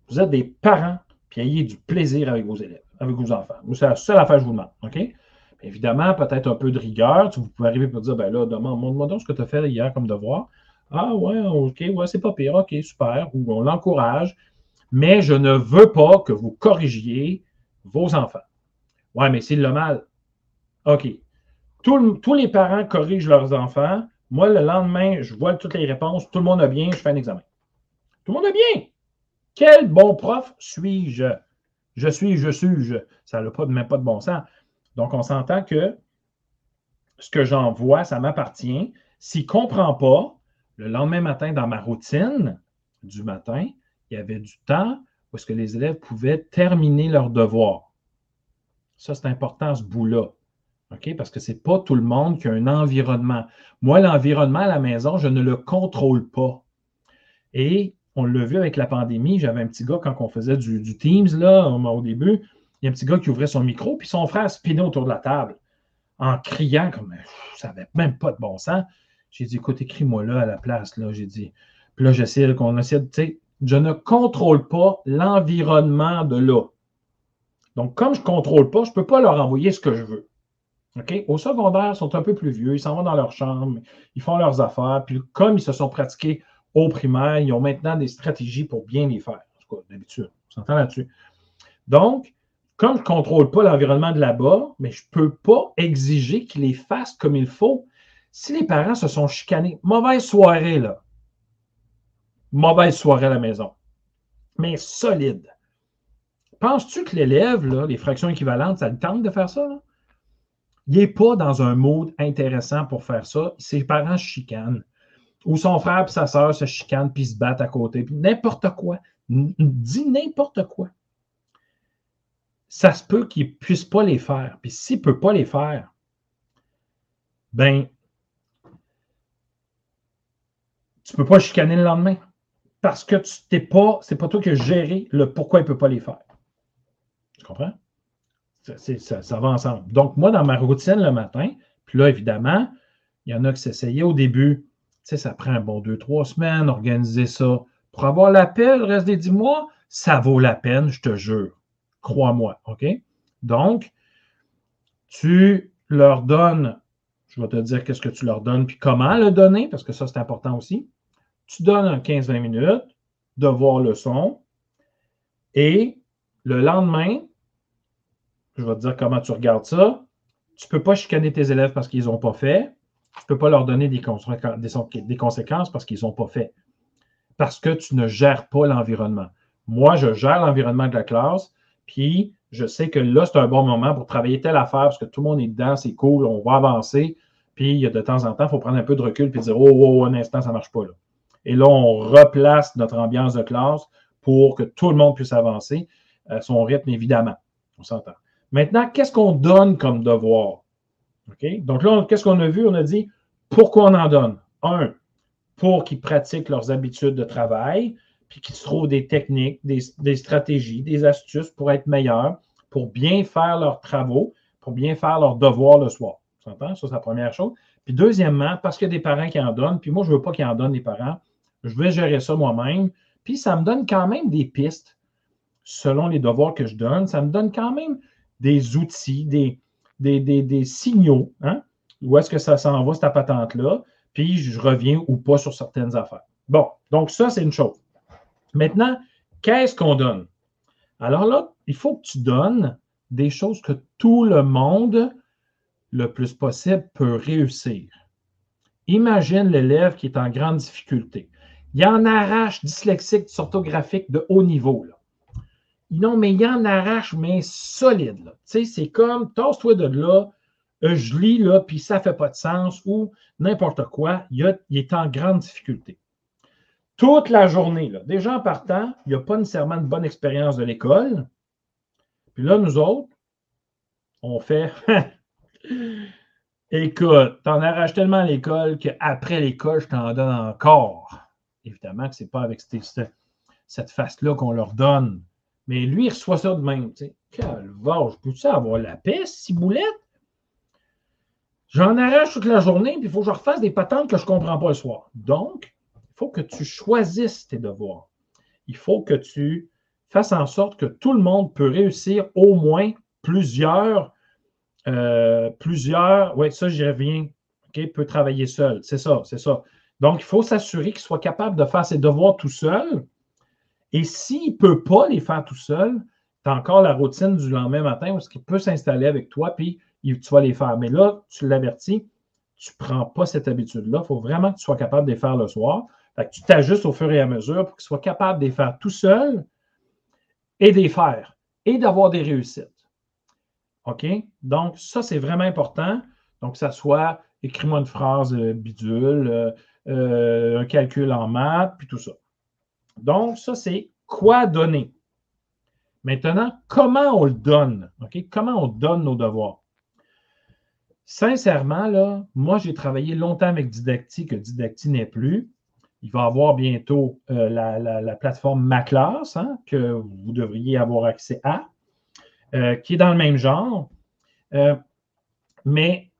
vous êtes des parents, puis ayez du plaisir avec vos élèves, avec vos enfants. C'est la seule affaire que je vous demande. Évidemment, peut-être un peu de rigueur. Vous pouvez arriver et dire, ben là, demande-moi donc ce que tu as fait hier comme devoir. Ah ouais, OK, ouais, c'est pas pire, OK, super. Ou on l'encourage. Mais je ne veux pas que vous corrigiez vos enfants. Ouais, mais c'est le mal. OK. tous les parents corrigent leurs enfants. Moi, le lendemain, je vois toutes les réponses. Tout le monde a bien, je fais un examen. Tout le monde a bien. Quel bon prof suis-je? Je suis, je suis, je. Ça n'a pas, même pas de bon sens. Donc, on s'entend que ce que j'envoie, ça m'appartient. S'il ne comprend pas, le lendemain matin, dans ma routine du matin, il y avait du temps où que les élèves pouvaient terminer leurs devoirs. Ça, c'est important, ce bout-là. Parce que ce n'est pas tout le monde qui a un environnement. Moi, l'environnement à la maison, je ne le contrôle pas. Et on l'a vu avec la pandémie, j'avais un petit gars quand on faisait du, Teams là, au début, il y a un petit gars qui ouvrait son micro, puis son frère spinait autour de la table en criant comme ça n'avait même pas de bon sens. J'ai dit, écoute, écris-moi là à la place. Là. J'ai dit. Puis là, j'essaie qu'on essaie. Tu sais, je ne contrôle pas l'environnement de là. Donc, comme je ne contrôle pas, je ne peux pas leur envoyer ce que je veux. OK? Au secondaire, ils sont un peu plus vieux, ils s'en vont dans leur chambre, ils font leurs affaires. Puis, comme ils se sont pratiqués au primaire, ils ont maintenant des stratégies pour bien les faire. En tout cas, d'habitude. On s'entend là-dessus? Donc, comme je ne contrôle pas l'environnement de là-bas, mais je ne peux pas exiger qu'ils les fassent comme il faut. Si les parents se sont chicanés, mauvaise soirée, là. Mauvaise soirée à la maison. Mais solide. Penses-tu que l'élève, les fractions équivalentes, ça le tente de faire ça? Il n'est pas dans un mode intéressant pour faire ça. Ses parents chicanent. Ou son frère et sa soeur se chicanent puis se battent à côté. N'importe quoi. Dis n'importe quoi. Ça se peut qu'il ne puisse pas les faire. Puis s'il ne peut pas les faire, ben, tu ne peux pas chicaner le lendemain. Parce que tu t'es pas, c'est pas toi qui as géré le pourquoi il ne peut pas les faire. Tu comprends? Ça, ça, va ensemble. Donc, moi, dans ma routine le matin, puis là, évidemment, il y en a qui s'essayaient au début. Tu sais, ça prend un bon deux, trois semaines, organiser ça. Pour avoir l'appel, le reste des dix mois, ça vaut la peine, je te jure. Crois-moi, OK? Donc, tu leur donnes, je vais te dire qu'est-ce que tu leur donnes, puis comment le donner, parce que ça, c'est important aussi tu donnes 15-20 minutes, devoir leçon, et le lendemain, je vais te dire comment tu regardes ça. Tu ne peux pas chicaner tes élèves parce qu'ils n'ont pas fait. Tu ne peux pas leur donner des, conséquences parce qu'ils n'ont pas fait. Parce que tu ne gères pas l'environnement. Moi, je gère l'environnement de la classe, puis je sais que là, c'est un bon moment pour travailler telle affaire parce que tout le monde est dedans, c'est cool, on va avancer. Puis, de temps en temps, il faut prendre un peu de recul et dire Oh, oh, oh un instant, ça ne marche pas là. Et là, on replace notre ambiance de classe pour que tout le monde puisse avancer à son rythme, évidemment. On s'entend. Maintenant, qu'est-ce qu'on donne comme devoir? Donc là, qu'est-ce qu'on a vu? On a dit pourquoi on en donne? Un, pour qu'ils pratiquent leurs habitudes de travail, puis qu'ils trouvent des techniques, des, stratégies, des astuces pour être meilleurs, pour bien faire leurs travaux, pour bien faire leurs devoirs le soir. On s'entend? Ça, c'est la première chose. Puis deuxièmement, parce qu'il y a des parents qui en donnent, puis moi, je ne veux pas qu'ils en donnent des parents, je vais gérer ça moi-même. Puis ça me donne quand même des pistes selon les devoirs que je donne. Ça me donne quand même des outils, des, des, signaux. Hein? Où est-ce que ça s'en va, cette patente-là? Puis je reviens ou pas sur certaines affaires. Bon, donc ça, c'est une chose. Maintenant, qu'est-ce qu'on donne? Alors là, il faut que tu donnes des choses que tout le monde, le plus possible, peut réussir. Imagine l'élève qui est en grande difficulté Il en arrache dyslexique, orthographique de haut niveau. Là. Non, mais il en arrache, mais solide. C'est comme, tasse-toi de là, euh, je lis, là, puis ça ne fait pas de sens, ou n'importe quoi, il, est en grande difficulté. Toute la journée, là, déjà en partant, il n'y a pas nécessairement de bonne expérience de l'école. Puis là, nous autres, on fait Écoute, t'en arraches tellement à l'école qu'après l'école, je t'en donne encore. Évidemment que ce n'est pas avec cette, cette face-là qu'on leur donne. Mais lui, il reçoit ça de même. Je peux-tu avoir la paix, boulette? J'en arrache toute la journée, puis il faut que je refasse des patentes que je ne comprends pas le soir. Donc, il faut que tu choisisses tes devoirs. Il faut que tu fasses en sorte que tout le monde peut réussir au moins plusieurs, euh, plusieurs, oui, ça j'y reviens, OK, peut travailler seul. C'est ça, c'est ça. Donc, il faut s'assurer qu'il soit capable de faire ses devoirs tout seul. Et s'il ne peut pas les faire tout seul, tu as encore la routine du lendemain matin où il peut s'installer avec toi, puis tu vas les faire. Mais là, tu l'avertis, tu ne prends pas cette habitude-là. Il faut vraiment que tu sois capable de les faire le soir. Tu t'ajustes au fur et à mesure pour qu'il soit capable de les faire tout seul et de faire et d'avoir des réussites. OK? Donc, ça, c'est vraiment important. Donc, ça soit écris-moi une phrase euh, bidule, euh, euh, un calcul en maths, puis tout ça. Donc, ça, c'est quoi donner? Maintenant, comment on le donne? Comment on donne nos devoirs? Sincèrement, là, moi, j'ai travaillé longtemps avec Didacti, que Didacti n'est plus. Il va avoir bientôt euh, la, plateforme MaClass, hein, que vous devriez avoir accès à, euh, qui est dans le même genre. Mais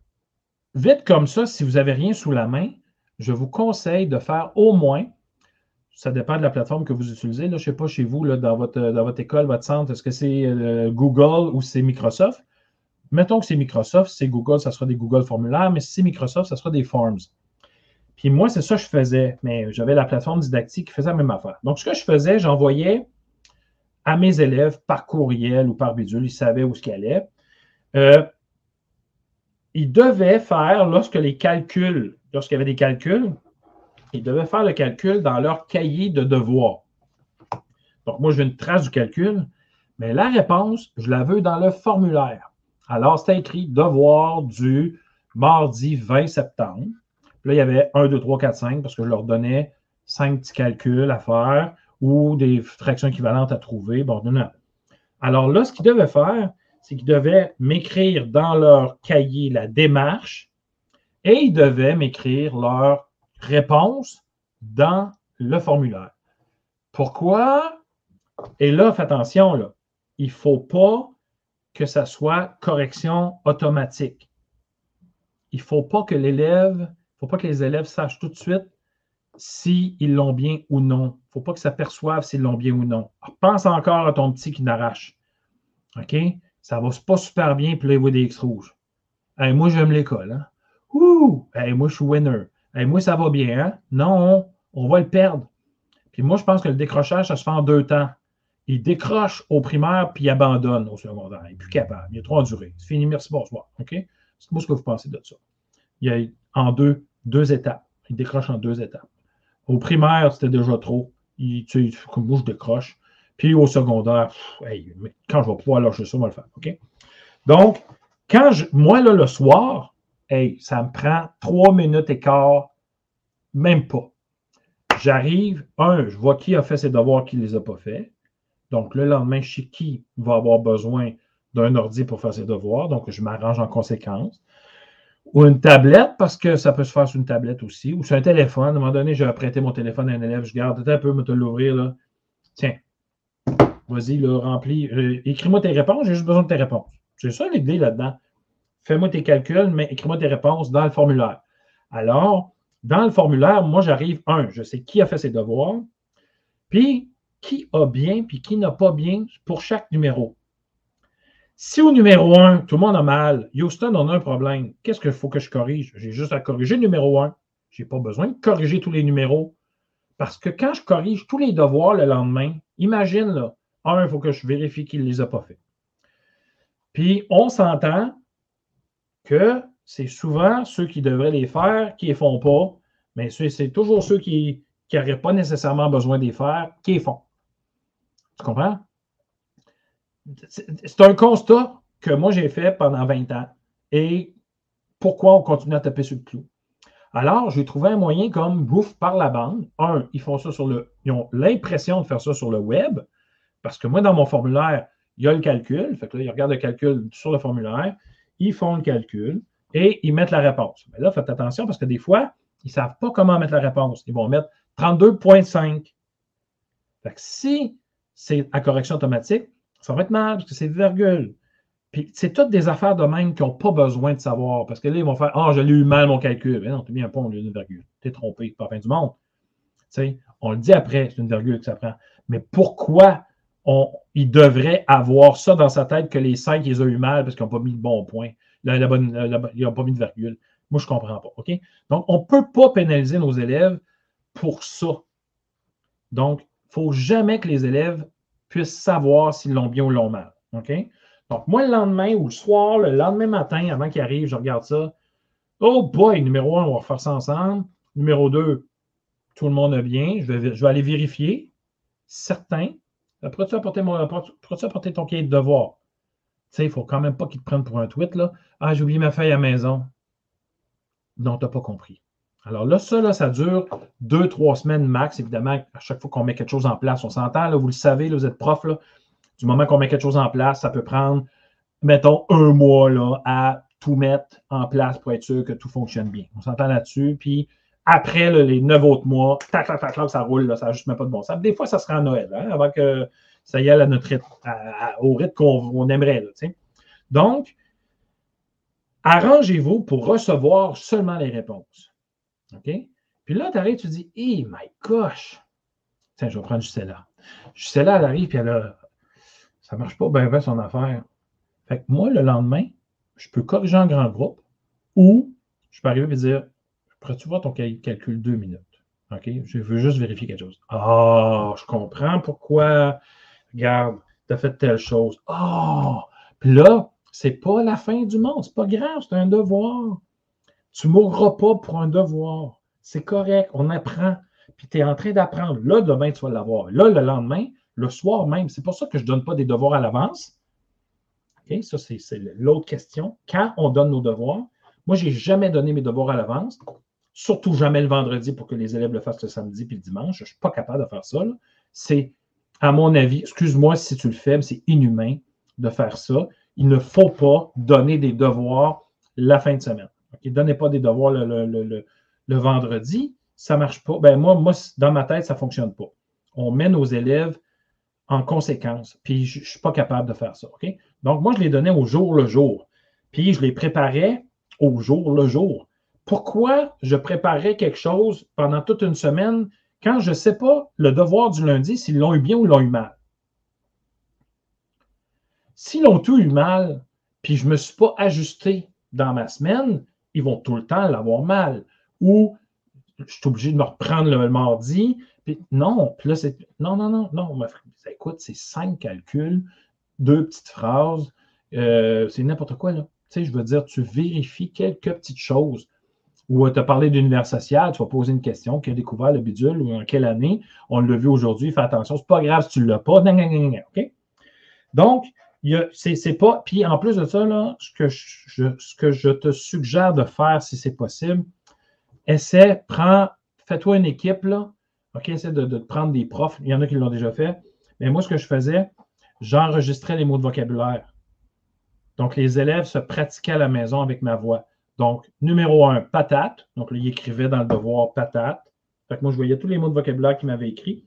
vite comme ça, si vous n'avez rien sous la main, je vous conseille de faire au moins, ça dépend de la plateforme que vous utilisez. Là, je ne sais pas chez vous, là, dans, votre, école, votre centre, est-ce que c'est Google ou c'est Microsoft? Mettons que c'est Microsoft, c'est Google, ça sera des Google formulaires, mais si c'est Microsoft, ça sera des Forms. Puis moi, c'est ça que je faisais, mais j'avais la plateforme didactique qui faisait la même affaire. Donc, ce que je faisais, j'envoyais à mes élèves par courriel ou par bidule, ils savaient où ce qu'ils allaient. Euh, ils devaient faire, lorsque les calculs, lorsqu'il y avait des calculs, ils devaient faire le calcul dans leur cahier de devoirs. Donc, moi, veux une trace du calcul, mais la réponse, je la veux dans le formulaire. Alors, c'était écrit devoir du mardi 20 septembre. Puis là, il y avait 1, 2, 3, 4, 5 parce que je leur donnais cinq petits calculs à faire ou des fractions équivalentes à trouver. Bon, non, non. Alors là, ce qu'ils devaient faire, c'est qu'ils devaient m'écrire dans leur cahier la démarche et ils devaient m'écrire leur réponse dans le formulaire. Pourquoi? Et là, faites attention, là. il ne faut pas que ça soit correction automatique. Il ne faut pas que l'élève, faut pas que les élèves sachent tout de suite s'ils l'ont bien ou non. Il ne faut pas qu'ils s'aperçoivent s'ils l'ont bien ou non. pense encore à ton petit qui n'arrache. OK? Ça va pas super bien, puis là, il des X rouges. moi, j'aime l'école. Hein? Ouh! moi, je suis winner. moi, ça va bien. Hein? Non, on va le perdre. Puis moi, je pense que le décrochage, ça se fait en deux temps il décroche au primaire puis il abandonne au secondaire. Il n'est plus capable. Il est trop enduré. C'est fini, merci, bonsoir. OK? C'est moi ce que vous pensez de ça. Il y en deux, deux étapes. Il décroche en deux étapes. Au primaire, c'était déjà trop. Il, comme moi, je décroche. Puis au secondaire, quand je vais pouvoir lâcher ça, on va le faire. Donc, quand je, moi, là, le soir, hey, ça me prend trois minutes et quart, même pas. J'arrive, un, je vois qui a fait ses devoirs, qui ne les a pas faits. Donc, le lendemain, chez qui va avoir besoin d'un ordi pour faire ses devoirs. Donc, je m'arrange en conséquence. Ou une tablette, parce que ça peut se faire sur une tablette aussi. Ou sur un téléphone. À un moment donné, je vais prêter mon téléphone à un élève. Je garde un peu, me te l'ouvrir. Là. Tiens, vas-y, là, remplis. Euh, écris-moi tes réponses. J'ai juste besoin de tes réponses. C'est ça l'idée là-dedans. Fais-moi tes calculs, mais écris-moi tes réponses dans le formulaire. Alors, dans le formulaire, moi, j'arrive, un, je sais qui a fait ses devoirs. Puis, qui a bien puis qui n'a pas bien pour chaque numéro. Si au numéro 1, tout le monde a mal, Houston, on a un problème, qu'est-ce qu'il faut que je corrige? J'ai juste à corriger le numéro 1. Je n'ai pas besoin de corriger tous les numéros. Parce que quand je corrige tous les devoirs le lendemain, imagine, là, un, il faut que je vérifie qu'il ne les a pas faits. Puis, on s'entend que c'est souvent ceux qui devraient les faire qui ne les font pas, mais c'est toujours ceux qui n'auraient pas nécessairement besoin d'y faire, qui les font. Tu comprends? C'est un constat que moi j'ai fait pendant 20 ans. Et pourquoi on continue à taper sur le clou? Alors, j'ai trouvé un moyen comme bouffe par la bande. Un, ils font ça sur le. Ils ont l'impression de faire ça sur le web. Parce que moi, dans mon formulaire, il y a le calcul. Fait que là, ils regardent le calcul sur le formulaire. Ils font le calcul et ils mettent la réponse. Mais là, faites attention parce que des fois, ils ne savent pas comment mettre la réponse. Ils vont mettre 32,5. Fait que si c'est à correction automatique, ça va être mal parce que c'est virgule. Puis c'est toutes des affaires de même qui n'ont pas besoin de savoir. Parce que là, ils vont faire Ah, oh, je l'ai eu mal mon calcul. Mais non, tu mis un point au lieu d'une virgule. Tu es trompé, pas fin du monde. sais, on le dit après, c'est une virgule que ça prend. Mais pourquoi il devrait avoir ça dans sa tête que les cinq, ils ont eu mal parce qu'ils n'ont pas mis le bon point. La, bonne, ils n'ont pas mis de virgule. Moi, je ne comprends pas. Donc, on ne peut pas pénaliser nos élèves pour ça. Donc, il ne faut jamais que les élèves puissent savoir s'ils l'ont bien ou l'ont mal. Donc, moi, le lendemain ou le soir, le lendemain matin, avant qu'il arrive, je regarde ça. Oh boy, numéro un, on va refaire ça ensemble. Numéro deux, tout le monde a bien. Je vais, aller vérifier. Certain. Pourquoi tu apporter, mon, apporter ton cahier de devoir? Tu sais, il ne faut quand même pas qu'ils te prennent pour un tweet. Ah, j'ai oublié ma feuille à maison. Non, tu n'as pas compris. Alors là, ça, ça dure deux, trois semaines max. Évidemment, à chaque fois qu'on met quelque chose en place, on s'entend, vous le savez, vous êtes prof, du moment qu'on met quelque chose en place, ça peut prendre, mettons, un mois là, à tout mettre en place pour être sûr que tout fonctionne bien. On s'entend là-dessus. Puis après les neuf autres mois, tac, tac, tac, ça roule, ça n'a juste même pas de bon sens. Des fois, ça sera à Noël, hein, avant que ça y aille à notre rythme, au rythme qu'on aimerait. Donc, arrangez-vous pour recevoir seulement les réponses. OK? Puis là, tu arrives, tu dis, hey, my gosh! Tiens, je vais prendre Juscella. Juscella, elle arrive, puis elle a. Ça ne marche pas bien, bien son affaire. Fait que moi, le lendemain, je peux corriger en grand groupe ou je peux arriver et dire Pourrais-tu voir ton calcul deux minutes? OK? Je veux juste vérifier quelque chose. Ah, je comprends pourquoi. Regarde, tu as fait telle chose. Ah! Puis là, c'est pas la fin du monde. C'est pas grave, c'est un devoir. Tu mourras pas pour un devoir. C'est correct, on apprend. Puis tu es en train d'apprendre. Là, demain, tu vas l'avoir. Là, le lendemain, le soir même, c'est pour ça que je ne donne pas des devoirs à l'avance. OK? Ça, c'est l'autre question. Quand on donne nos devoirs, moi, je n'ai jamais donné mes devoirs à l'avance, surtout jamais le vendredi pour que les élèves le fassent le samedi puis le dimanche. Je ne suis pas capable de faire ça. C'est, à mon avis, excuse-moi si tu le fais, mais c'est inhumain de faire ça. Il ne faut pas donner des devoirs la fin de semaine. Ne donnez pas des devoirs le, vendredi, ça ne marche pas. Ben moi, moi, dans ma tête, ça ne fonctionne pas. On met nos élèves en conséquence, puis je ne suis pas capable de faire ça. Donc, moi, je les donnais au jour le jour. Puis je les préparais au jour le jour. Pourquoi je préparais quelque chose pendant toute une semaine quand je ne sais pas le devoir du lundi s'ils l'ont eu bien ou l'ont eu mal? S'ils l'ont tout eu mal, puis je ne me suis pas ajusté dans ma semaine, ils vont tout le temps l'avoir mal. Ou je suis obligé de me reprendre le mardi. Puis non, puis là, c'est. Non, non, non, non. Écoute, c'est cinq calculs, deux petites phrases. Euh, c'est n'importe quoi, là. Tu sais, je veux dire, tu vérifies quelques petites choses. Ou tu as parlé d'univers social, tu vas poser une question, qui a découvert le bidule ou en quelle année, on l'a vu aujourd'hui, fais attention, c'est pas grave si tu ne l'as pas. OK? Donc, c'est pas. Puis en plus de ça, là, ce, que je, te suggère de faire, si c'est possible, essaie, prends, fais-toi une équipe. OK, essaie de, de, prendre des profs. Il y en a qui l'ont déjà fait. Mais moi, ce que je faisais, j'enregistrais les mots de vocabulaire. Donc, les élèves se pratiquaient à la maison avec ma voix. Donc, numéro un, patate. Donc, il écrivait dans le devoir patate. Fait que moi, je voyais tous les mots de vocabulaire qu'il m'avait écrits.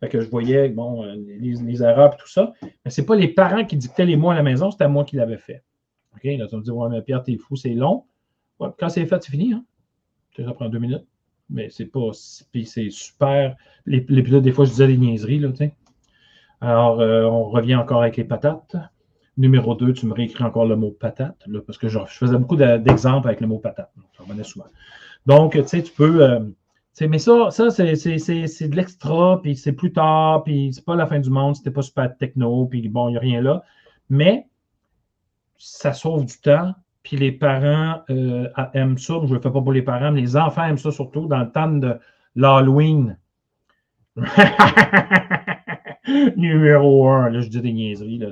Fait que je voyais bon, euh, les, erreurs et tout ça. Mais ce n'est pas les parents qui dictaient les mots à la maison, c'était moi qui l'avais fait. OK? Là, tu me dis, ouais, mais Pierre, t'es fou, c'est long. quand c'est fait, c'est fini. Hein? Ça prend deux minutes. Mais c'est pas. Puis c'est super. Les, des fois, je disais des niaiseries, là, tu sais. Alors, euh, on revient encore avec les patates. Numéro deux, tu me réécris encore le mot patate, parce que je faisais beaucoup d'exemples avec le mot patate. Revenait souvent. Donc, tu sais, tu peux. Euh, mais ça, ça c'est de l'extra, puis c'est plus tard, puis c'est pas la fin du monde, c'était pas super techno, puis bon, il n'y a rien là. Mais ça sauve du temps, puis les parents euh, aiment ça. Je ne le fais pas pour les parents, mais les enfants aiment ça surtout dans le temps de l'Halloween. Numéro un, là, je dis des niaiseries. Là,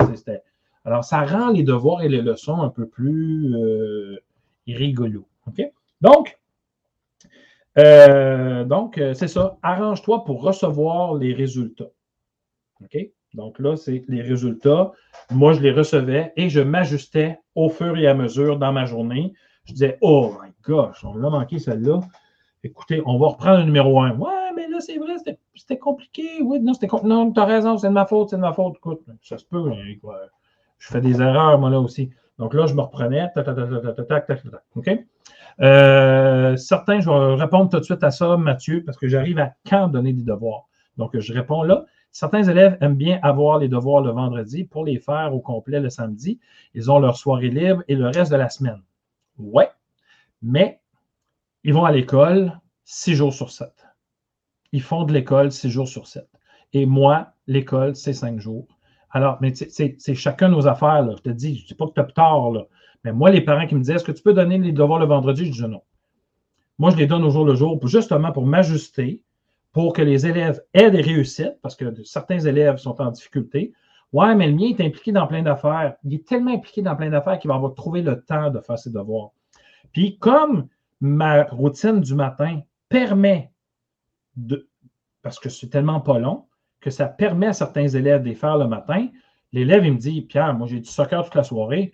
Alors, ça rend les devoirs et les leçons un peu plus euh, rigolos. Donc, euh, donc euh, c'est ça. Arrange-toi pour recevoir les résultats. OK? Donc là, c'est les résultats. Moi, je les recevais et je m'ajustais au fur et à mesure dans ma journée. Je disais, oh my gosh, on l'a manqué celle-là. Écoutez, on va reprendre le numéro un. Ouais, mais là, c'est vrai, c'était compliqué. Oui, non, c'était compliqué. Non, tu as raison, c'est de ma faute, c'est de ma faute. Écoute, ça se peut. Hein, je fais des erreurs, moi, là aussi. Donc là, je me reprenais. OK? Euh, certains, je vais répondre tout de suite à ça, Mathieu, parce que j'arrive à quand donner des devoirs. Donc, je réponds là. Certains élèves aiment bien avoir les devoirs le vendredi pour les faire au complet le samedi. Ils ont leur soirée libre et le reste de la semaine. Ouais, mais ils vont à l'école six jours sur sept. Ils font de l'école six jours sur sept. Et moi, l'école, c'est cinq jours. Alors, mais c'est chacun nos affaires. Je te dis, je ne dis pas que tu as tort. Mais moi, les parents qui me disaient Est-ce que tu peux donner les devoirs le vendredi? Je dis non. Moi, je les donne au jour le jour, justement pour m'ajuster, pour que les élèves aient des réussites, parce que certains élèves sont en difficulté. Ouais, mais le mien est impliqué dans plein d'affaires. Il est tellement impliqué dans plein d'affaires qu'il va avoir trouvé le temps de faire ses devoirs. Puis, comme ma routine du matin permet de, parce que c'est tellement pas long, que ça permet à certains élèves de les faire le matin, l'élève, il me dit Pierre, moi, j'ai du soccer toute la soirée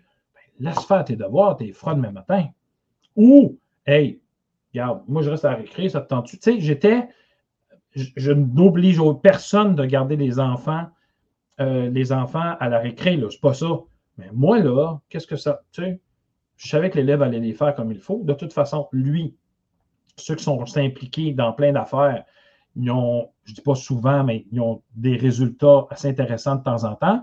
laisse faire tes devoirs, tes froid demain matin. Ou, hey, regarde, moi je reste à la récré, ça te tente Tu sais, j'étais, je, n'oblige personne de garder les enfants, euh, les enfants à la récré, là, c'est pas ça. Mais moi, là, qu'est-ce que ça, tu sais, je savais que l'élève allait les faire comme il faut. De toute façon, lui, ceux qui sont impliqués dans plein d'affaires, ils ont, je ne dis pas souvent, mais ils ont des résultats assez intéressants de temps en temps.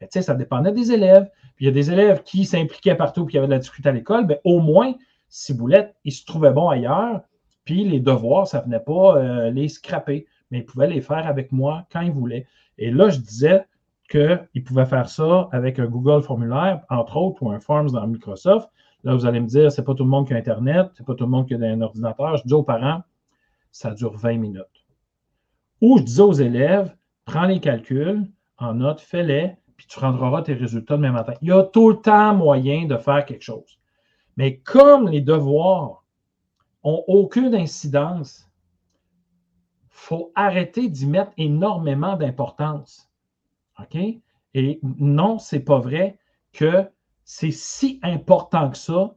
Mais tu sais, ça dépendait des élèves il y a des élèves qui s'impliquaient partout et qui avaient de la difficulté à l'école, bien, au moins, Ciboulette, ils se trouvaient bons ailleurs, puis les devoirs, ça ne venait pas euh, les scraper, mais ils pouvaient les faire avec moi quand ils voulaient. Et là, je disais qu'ils pouvaient faire ça avec un Google formulaire, entre autres, ou un Forms dans Microsoft. Là, vous allez me dire, c'est pas tout le monde qui a Internet, c'est pas tout le monde qui a un ordinateur. Je dis aux parents, ça dure 20 minutes. Ou je disais aux élèves, prends les calculs en note, fais-les, puis tu rendras tes résultats demain matin. Il y a tout le temps moyen de faire quelque chose. Mais comme les devoirs n'ont aucune incidence, il faut arrêter d'y mettre énormément d'importance. OK? Et non, ce n'est pas vrai que c'est si important que ça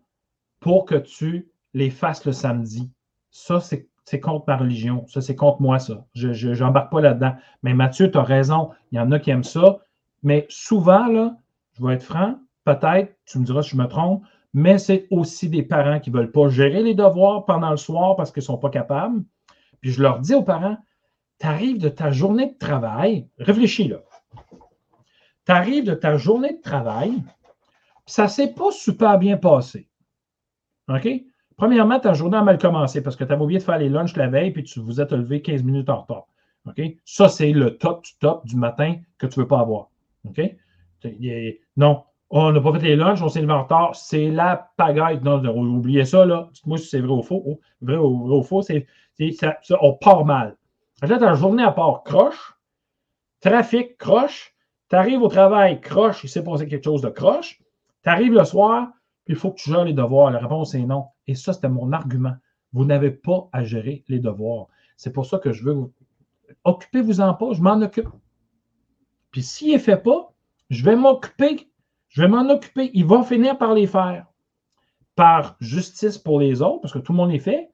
pour que tu les fasses le samedi. Ça, c'est contre ma religion. Ça, c'est contre moi, ça. Je n'embarque pas là-dedans. Mais Mathieu, tu as raison. Il y en a qui aiment ça. Mais souvent, là, je vais être franc, peut-être, tu me diras si je me trompe, mais c'est aussi des parents qui ne veulent pas gérer les devoirs pendant le soir parce qu'ils ne sont pas capables. Puis je leur dis aux parents, tu arrives de ta journée de travail, réfléchis là. Tu arrives de ta journée de travail, ça ne s'est pas super bien passé. OK? Premièrement, ta journée a mal commencé parce que tu avais oublié de faire les lunchs la veille puis tu vous êtes levé 15 minutes en retard. Ça, c'est le top du top du matin que tu ne veux pas avoir. Non. on n'a pas fait les lunchs, on s'est levé en retard. C'est la pagaille. Non, oubliez ça, là. Dites-moi si c'est vrai ou faux. Oh, vrai, ou, faux, c'est, ça, on part mal. Là, ta journée à part croche, trafic croche, tu arrives au travail croche, il s'est passé quelque chose de croche, tu arrives le soir, puis il faut que tu gères les devoirs. La réponse est non. Et ça, c'était mon argument. Vous n'avez pas à gérer les devoirs. C'est pour ça que je veux vous. Occupez-vous-en pas, je m'en occupe. Puis s'il ne fait pas, je vais m'occuper, je vais m'en occuper. Il va finir par les faire. Par justice pour les autres, parce que tout le monde les fait.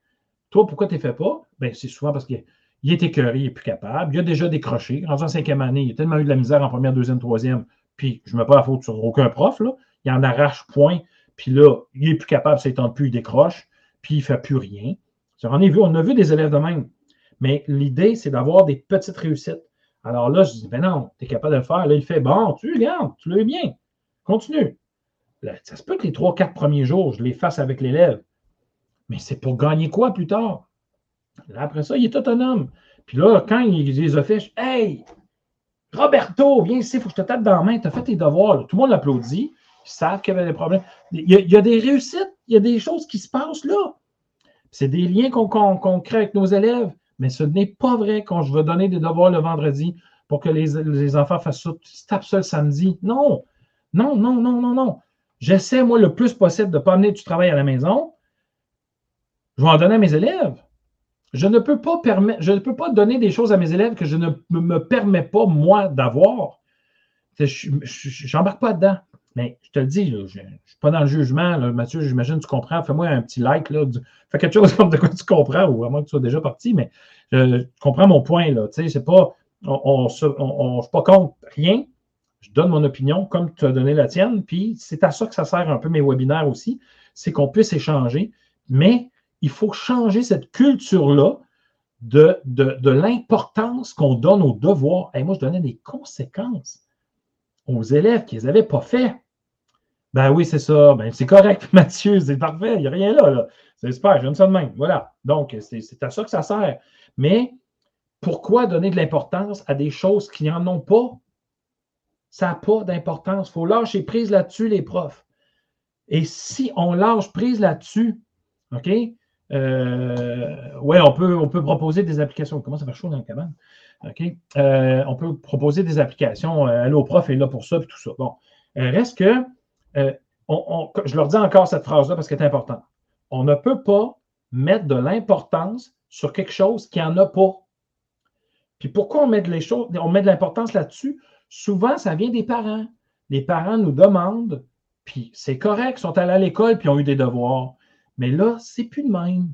Toi, pourquoi tu ne fais pas? Bien, c'est souvent parce qu'il est écœuré, il n'est plus capable. Il a déjà décroché. En cinquième année, il a tellement eu de la misère en première, deuxième, troisième. Puis, je ne mets pas la faute sur aucun prof. Là. Il en arrache point. Puis là, il n'est plus capable, ça ne plus, il décroche. Puis, il ne fait plus rien. On, vu, on a vu des élèves de même. Mais l'idée, c'est d'avoir des petites réussites. Alors là, je dis, ben non, tu es capable de le faire. Là, il fait, bon, tu regardes, tu le bien. Continue. ça se peut que les trois, quatre premiers jours, je les fasse avec l'élève. Mais c'est pour gagner quoi plus tard? après ça, il est autonome. Puis là, quand il les affiche, Hey, Roberto, viens ici, il faut que je te tape dans la main, tu as fait tes devoirs. Tout le monde l'applaudit. Ils savent qu'il y avait des problèmes. Il y, a, des réussites, il y a des choses qui se passent là. C'est des liens qu'on crée avec nos élèves. Mais ce n'est pas vrai quand je veux donner des devoirs le vendredi pour que les, enfants fassent ça. Tapes ça le samedi. Non, non, non, non, non, non. J'essaie, moi, le plus possible de ne pas amener du travail à la maison. Je vais en donner à mes élèves. Je ne peux pas je ne peux pas donner des choses à mes élèves que je ne me permets pas, moi, d'avoir. Je n'embarque pas dedans. Mais je te le dis, je ne suis pas dans le jugement. Mathieu, j'imagine que tu comprends. Fais-moi un petit like. Là, fais quelque chose comme de quoi tu comprends, ou à moins que tu sois déjà parti, mais je, comprends mon point. Là, c'est pas, on ne suis pas contre rien. Je donne mon opinion comme tu as donné la tienne. Puis c'est à ça que ça sert un peu mes webinaires aussi. C'est qu'on puisse échanger. Mais il faut changer cette culture-là de, de, l'importance qu'on donne aux devoirs. Moi, je donnais des conséquences aux élèves qui ne les avaient pas fait. Ben oui, c'est ça. Ben, c'est correct, Mathieu, c'est parfait. Il n'y a rien là. là. C'est super, j'aime ça de même. Voilà. Donc, c'est à ça que ça sert. Mais pourquoi donner de l'importance à des choses qui n'en ont pas? Ça n'a pas d'importance. Il faut lâcher prise là-dessus, les profs. Et si on lâche prise là-dessus, OK? Euh, oui, on peut, on peut proposer des applications. Comment ça va chaud dans le cabane? Euh, on peut proposer des applications. Euh, Allo Prof est là pour ça, et tout ça. Bon. reste que, je leur dis encore cette phrase-là parce qu'elle est importante. On ne peut pas mettre de l'importance sur quelque chose qui n'en a pas. Puis pourquoi on met de, les choses, on met de l'importance là-dessus? Souvent, ça vient des parents. Les parents nous demandent, puis c'est correct, ils sont allés à l'école puis ont eu des devoirs. Mais là, c'est plus de même.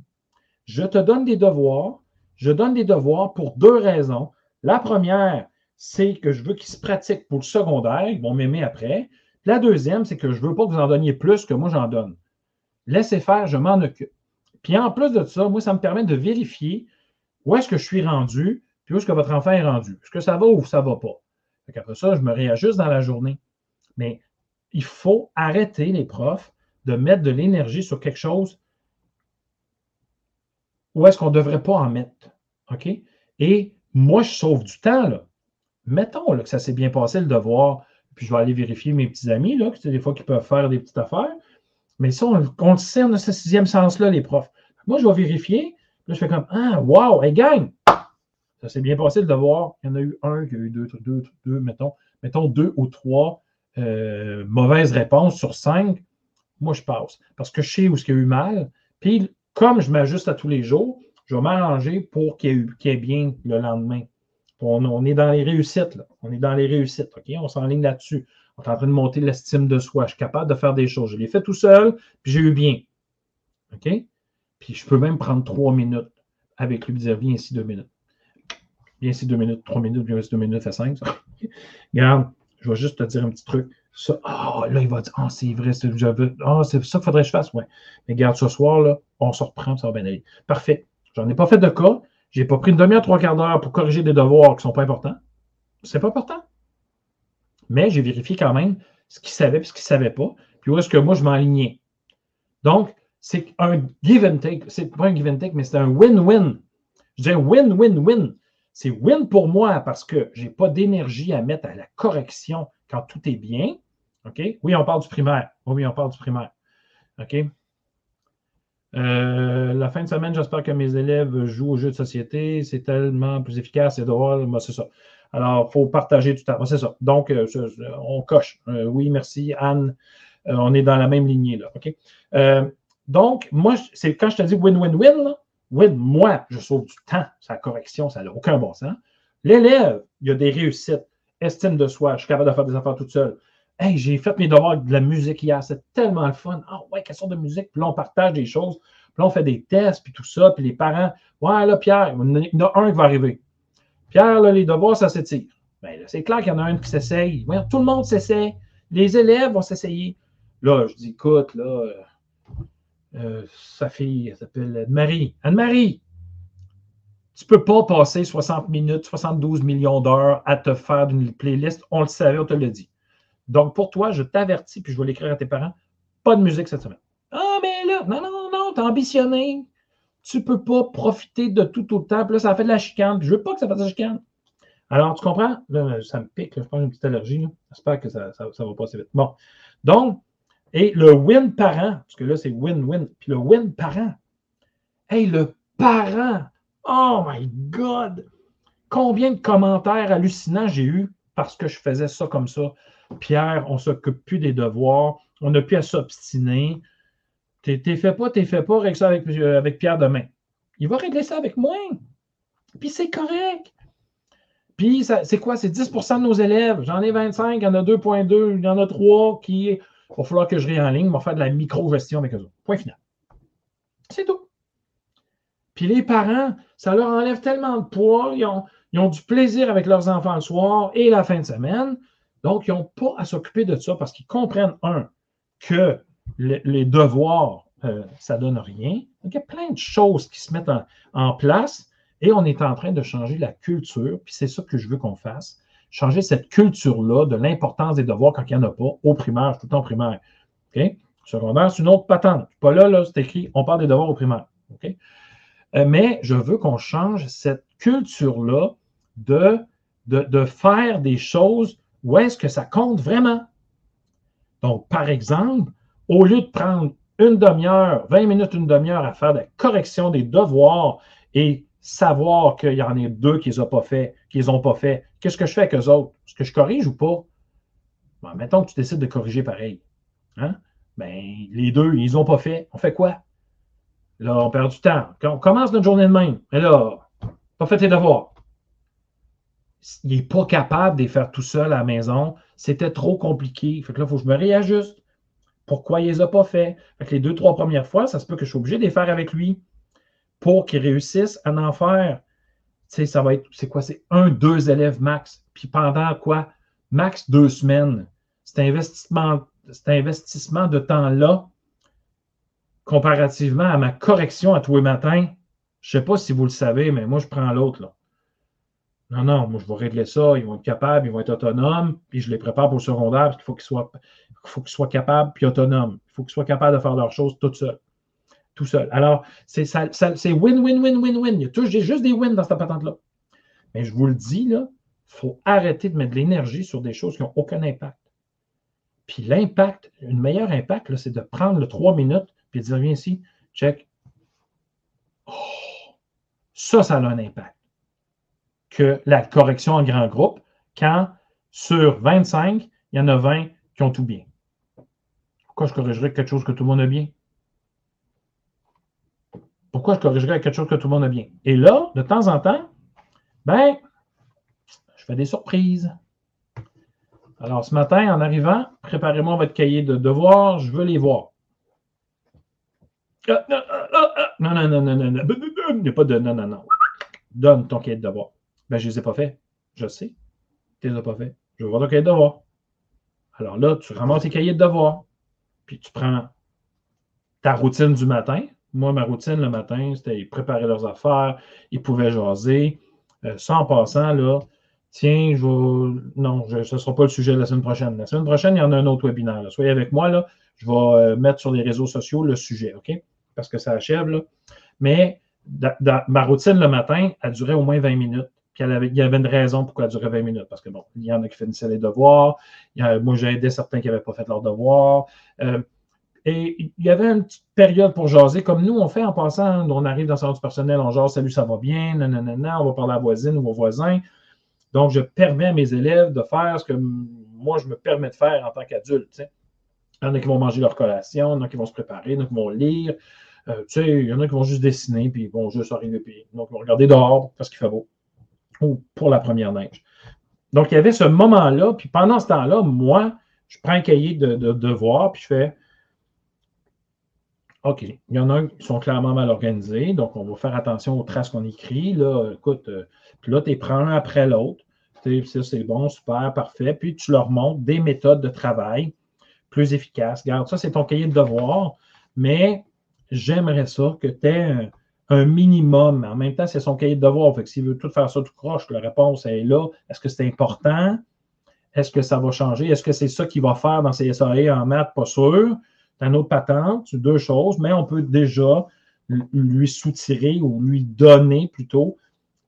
Je te donne des devoirs. Je donne des devoirs pour deux raisons. La première, c'est que je veux qu'ils se pratiquent pour le secondaire. Ils vont m'aimer après. La deuxième, c'est que je ne veux pas que vous en donniez plus que moi j'en donne. Laissez faire, je m'en occupe. Puis en plus de ça, moi, ça me permet de vérifier où est-ce que je suis rendu, puis où est-ce que votre enfant est rendu. Est-ce que ça va ou ça ne va pas? Après ça, je me réajuste dans la journée. Mais il faut arrêter les profs de mettre de l'énergie sur quelque chose où est-ce qu'on ne devrait pas en mettre. OK? Moi, je sauve du temps. Là. Mettons là, que ça s'est bien passé le devoir, puis je vais aller vérifier mes petits amis, là, que c'est des fois qu'ils peuvent faire des petites affaires. Mais ça, on, on le ce sixième sens-là, les profs. Moi, je vais vérifier. Là, je fais comme Ah, wow, hey, gang! Ça s'est bien passé le devoir. Il y en a eu un, il y a eu deux, deux, deux mettons, mettons deux ou trois euh, mauvaises réponses sur cinq moi, je passe. Parce que je sais où ce qu'il y a eu mal. Puis, comme je m'ajuste à tous les jours, je vais m'arranger pour qu'il y, ait bien le lendemain. On, est dans les réussites, là. On est dans les réussites, OK? On s'enligne là-dessus. On est en train de monter l'estime de soi. Je suis capable de faire des choses. Je l'ai fait tout seul, puis j'ai eu bien. OK? Puis je peux même prendre trois minutes avec lui et dire Viens ici deux minutes. Viens ici deux minutes, trois minutes, viens ici deux minutes, fait cinq. Regarde, je vais juste te dire un petit truc. Ah, là, il va dire, ah, c'est vrai, c'est, ah, c'est ça qu'il faudrait que je fasse. Ouais. Mais regarde, ce soir, là, on se reprend, ça va bien aller. Parfait. J'en ai pas fait de cas. J'ai pas pris une demi-heure, trois quarts d'heure pour corriger des devoirs qui sont pas importants. C'est pas important. Mais j'ai vérifié quand même ce qu'il savait et ce qu'il savait pas. Puis où est-ce que moi, je m'alignais. Donc, c'est un give and take. C'est pas un give and take, mais c'est un win-win. Je dis win-win-win. C'est win pour moi parce que je n'ai pas d'énergie à mettre à la correction quand tout est bien. OK? Oui, on parle du primaire. Oui, on parle du primaire. OK? Euh, la fin de semaine, j'espère que mes élèves jouent aux jeux de société. C'est tellement plus efficace, c'est drôle. Moi, c'est ça. Alors, il faut partager le temps. c'est ça. Donc, euh, on coche. Euh, oui, merci, Anne. on est dans la même lignée, là. OK? donc, moi, c'est quand je te dis win-win-win, win, moi, je sauve du temps. Sa correction, ça n'a aucun bon sens. L'élève, il y a des réussites estime de soi, je suis capable de faire des affaires toute seule. Hey, j'ai fait mes devoirs de la musique hier, c'est tellement le fun. Ah ouais, quelle sorte de musique? Puis là, on partage des choses, puis là, on fait des tests, puis tout ça, puis les parents, ouais, là, Pierre, il y en a un qui va arriver. Pierre, là, les devoirs, ça s'étire. Bien, c'est clair qu'il y en a un qui s'essaye. tout le monde s'essaye. Les élèves vont s'essayer. Là, je dis, écoute, là, euh, euh, sa fille, elle s'appelle Anne-Marie. Anne-Marie, tu ne peux pas passer 60 minutes, 72 millions d'heures à te faire une playlist. On le savait, on te l'a dit. Donc, pour toi, je t'avertis, puis je vais l'écrire à tes parents, pas de musique cette semaine. Ah, mais là, non, non, non, t'es ambitionné. Tu peux pas profiter de tout autant. Puis là, ça fait de la chicane. Puis je veux pas que ça fasse de la chicane. Alors, tu comprends? Là, ça me pique. je pense une petite allergie. J'espère que ça, ça, va passer vite. Bon. Donc, et le win parent, parce que là, c'est win-win. Puis le win parent. Hey, le parent Oh my God! Combien de commentaires hallucinants j'ai eu parce que je faisais ça comme ça. Pierre, on ne s'occupe plus des devoirs, on n'a plus à s'obstiner. T'es fait pas, t'es fait pas, règle ça avec, euh, avec Pierre demain. Il va régler ça avec moi. Puis c'est correct. Puis c'est quoi? C'est 10% de nos élèves. J'en ai 25, il y en a 2.2, il y en a 3 qui. Il va falloir que je en ligne, va faire de la micro-gestion avec eux autres. Point final. C'est tout. Puis les parents, ça leur enlève tellement de poids, ils ont, ils ont du plaisir avec leurs enfants le soir et la fin de semaine. Donc, ils n'ont pas à s'occuper de ça parce qu'ils comprennent, un, que les devoirs, euh, ça ne donne rien. Donc, il y a plein de choses qui se mettent en, place et on est en train de changer la culture, puis c'est ça que je veux qu'on fasse. Changer cette culture-là de l'importance des devoirs quand il n'y en a pas, au primaire, tout temps primaire. OK? Secondaire, c'est une autre patente. Pas là, là, c'est écrit, on parle des devoirs au primaire. OK? Euh, mais je veux qu'on change cette culture-là de, de, faire des choses où est-ce que ça compte vraiment? Donc, par exemple, au lieu de prendre une demi-heure, 20 minutes, une demi-heure à faire la correction des devoirs et savoir qu'il y en a deux qui les ont pas fait, qui les ont pas fait, qu'est-ce que je fais avec eux autres? Est-ce que je corrige ou pas? Bon, mettons que tu décides de corriger pareil. Hein? Ben, les deux, ils n'ont pas fait. On fait quoi? Là, on perd du temps. Quand on commence notre journée de même, mais là, pas fait tes devoirs il n'est pas capable de les faire tout seul à la maison. C'était trop compliqué. Fait que là, il faut que je me réajuste. Pourquoi il ne les a pas fait? Fait les deux, trois premières fois, ça se peut que je sois obligé de les faire avec lui pour qu'il réussisse à en faire. Tu sais, ça va être, c'est quoi? C'est un, deux élèves max. Puis pendant quoi? Max deux semaines. Cet investissement, cet investissement de temps-là, comparativement à ma correction à tous les matins, je ne sais pas si vous le savez, mais moi, je prends l'autre. Non, non, moi, je vais régler ça. Ils vont être capables, ils vont être autonomes, puis je les prépare pour le secondaire parce qu'il faut qu'ils soient, faut qu'ils soient capables puis autonomes. Il faut qu'ils soient capables de faire leurs choses tout seuls. Tout seul. Alors, c'est win, win, win, win, win. Il y a toujours, juste des wins dans cette patente-là. Mais je vous le dis, il faut arrêter de mettre de l'énergie sur des choses qui n'ont aucun impact. Puis l'impact, une meilleure impact, c'est de prendre le trois minutes puis de dire, viens ici, check. Oh, ça, ça a un impact que la correction en grand groupe quand sur 25, il y en a 20 qui ont tout bien. Pourquoi je corrigerais quelque chose que tout le monde a bien? Pourquoi je corrigerais quelque chose que tout le monde a bien? Et là, de temps en temps, ben, je fais des surprises. Alors, ce matin, en arrivant, préparez-moi votre cahier de devoirs, je veux les voir. non, non, non, non, non, non, il n'y a pas de non, non, non. Donne ton cahier de devoirs. Ben, je ne les ai pas faits. Je sais. Tu ne les as pas faits. Je veux voir ton cahier de devoirs. Alors là, tu ramasses tes cahiers de devoirs. Puis tu prends ta routine du matin. Moi, ma routine le matin, c'était préparer leurs affaires, ils pouvaient jaser. Euh, sans passant, là, tiens, je vais. Non, ce ne sera pas le sujet de la semaine prochaine. La semaine prochaine, il y en a un autre webinaire. Soyez avec moi, là. Je vais euh, mettre sur les réseaux sociaux le sujet, OK? Parce que ça achève, là. Mais ma routine le matin, elle durait au moins 20 minutes il y avait une raison pourquoi elle durait 20 minutes. Parce que bon, il y en a qui finissaient les devoirs. moi, j'ai aidé certains qui n'avaient pas fait leurs devoirs. Euh, et il y avait une petite période pour jaser, comme nous, on fait en passant, on arrive dans son du personnel, on jase, salut, ça va bien, nanana, on va parler à la voisine ou au voisin. Donc, je permets à mes élèves de faire ce que moi, je me permets de faire en tant qu'adulte. Il y en a qui vont manger leur collation, il y en a qui vont se préparer, il y en a qui vont lire. Euh, il y en a qui vont juste dessiner, puis ils vont juste arriver, puis donc ils vont regarder dehors parce qu'il fait beau ou pour la première neige. Donc, il y avait ce moment-là, puis pendant ce temps-là, moi, je prends un cahier de, devoirs, puis je fais OK, il y en a qui sont clairement mal organisés, donc on va faire attention aux traces qu'on écrit. Là, écoute, euh, puis là, tu prends un après l'autre. Ça, c'est bon, super, parfait. Puis tu leur montres des méthodes de travail plus efficaces. Regarde, ça, c'est ton cahier de devoirs, mais j'aimerais ça que tu aies un minimum. En même temps, c'est son cahier de devoir. Fait que s'il veut tout faire ça tout croche, la réponse est là. Est-ce que c'est important? Est-ce que ça va changer? Est-ce que c'est ça qu'il va faire dans ses SAE en maths? Pas sûr. C'est une autre patente, deux choses, mais on peut déjà lui soutirer ou lui donner plutôt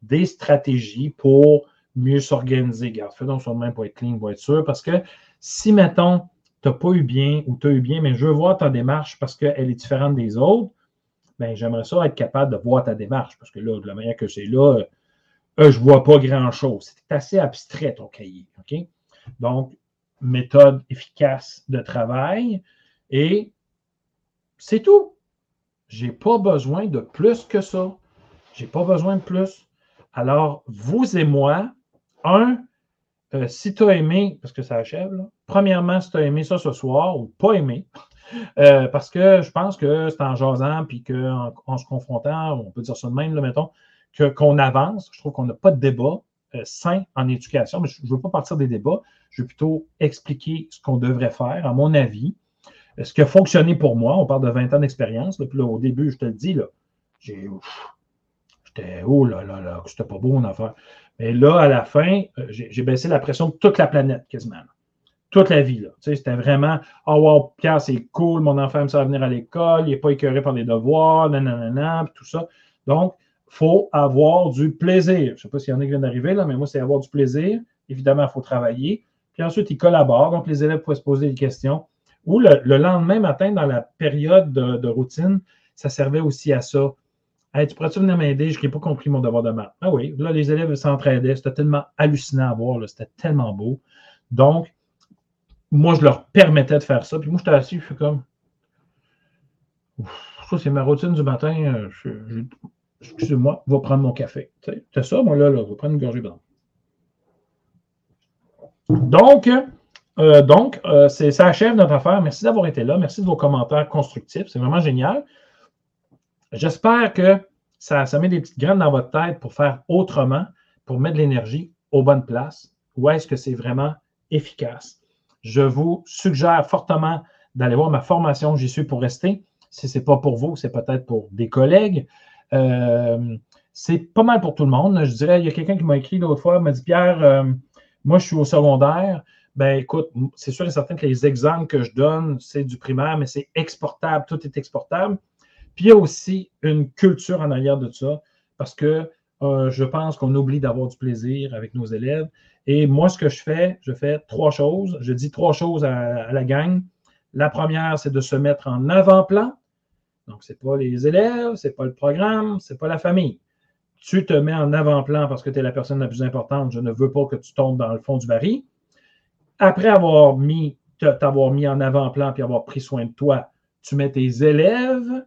des stratégies pour mieux s'organiser. Garde, fais donc son même pour être clean, pour être sûr. Parce que si, mettons, tu n'as pas eu bien ou tu as eu bien, mais je veux voir ta démarche parce qu'elle est différente des autres, ben, j'aimerais ça être capable de voir ta démarche, parce que là, de la manière que c'est là, euh, je ne vois pas grand-chose. C'est assez abstrait, ton cahier. Donc, méthode efficace de travail et c'est tout. Je n'ai pas besoin de plus que ça. Je n'ai pas besoin de plus. Alors, vous et moi, un, euh, si tu as aimé, parce que ça achève, premièrement, si tu as aimé ça ce soir ou pas aimé, euh, parce que je pense que c'est en jasant, puis qu'en en, se confrontant, on peut dire ça de même, là, mettons, qu'on avance. Je trouve qu'on n'a pas de débat euh, sain en éducation, mais je ne veux pas partir des débats. Je veux plutôt expliquer ce qu'on devrait faire, à mon avis. Euh, ce qui a fonctionné pour moi, on parle de 20 ans d'expérience. Puis là, au début, je te le dis, là, j'ai. J'étais, oh là là là, c'était pas beau en affaire. Mais là, à la fin, j'ai baissé la pression de toute la planète quasiment toute la vie. c'était vraiment Oh wow, Pierre, c'est cool, mon enfant aime ça venir à l'école, il n'est pas écœuré par les devoirs, nanana, tout ça. Donc, il faut avoir du plaisir. Je ne sais pas s'il y en a qui viennent d'arriver, là, mais moi, c'est avoir du plaisir. Évidemment, il faut travailler. Puis ensuite, ils collaborent. Donc, les élèves peuvent se poser des questions. Ou le, lendemain matin, dans la période de, routine, ça servait aussi à ça. Hey, tu pourrais-tu venir m'aider? Je n'ai pas compris mon devoir de maths. Ah oui, là, les élèves s'entraidaient. C'était tellement hallucinant à voir. C'était tellement beau. Donc, moi, je leur permettais de faire ça. Puis moi, j'étais assis, je suis comme. ça, c'est ma routine du matin. Euh, excusez-moi, vais prendre mon café. C'est ça, moi, là, là, je vais prendre une gorgée blanche. Donc, euh, donc euh, ça achève notre affaire. Merci d'avoir été là. Merci de vos commentaires constructifs. C'est vraiment génial. J'espère que ça, ça met des petites graines dans votre tête pour faire autrement, pour mettre de l'énergie aux bonnes places. Où est-ce que c'est vraiment efficace? Je vous suggère fortement d'aller voir ma formation J'y suis pour rester. Si ce n'est pas pour vous, c'est peut-être pour des collègues. Euh, c'est pas mal pour tout le monde. Je dirais, il y a quelqu'un qui m'a écrit l'autre fois, m'a dit Pierre, euh, moi je suis au secondaire. Ben écoute, c'est sûr et certain que les exemples que je donne, c'est du primaire, mais c'est exportable, tout est exportable. Puis il y a aussi une culture en arrière de ça, parce que euh, je pense qu'on oublie d'avoir du plaisir avec nos élèves. Et moi, ce que je fais, je fais trois choses. Je dis trois choses à, la gang. La première, c'est de se mettre en avant-plan. Donc, ce n'est pas les élèves, ce n'est pas le programme, ce n'est pas la famille. Tu te mets en avant-plan parce que tu es la personne la plus importante. Je ne veux pas que tu tombes dans le fond du baril. Après avoir mis, t'avoir mis en avant-plan puis avoir pris soin de toi, tu mets tes élèves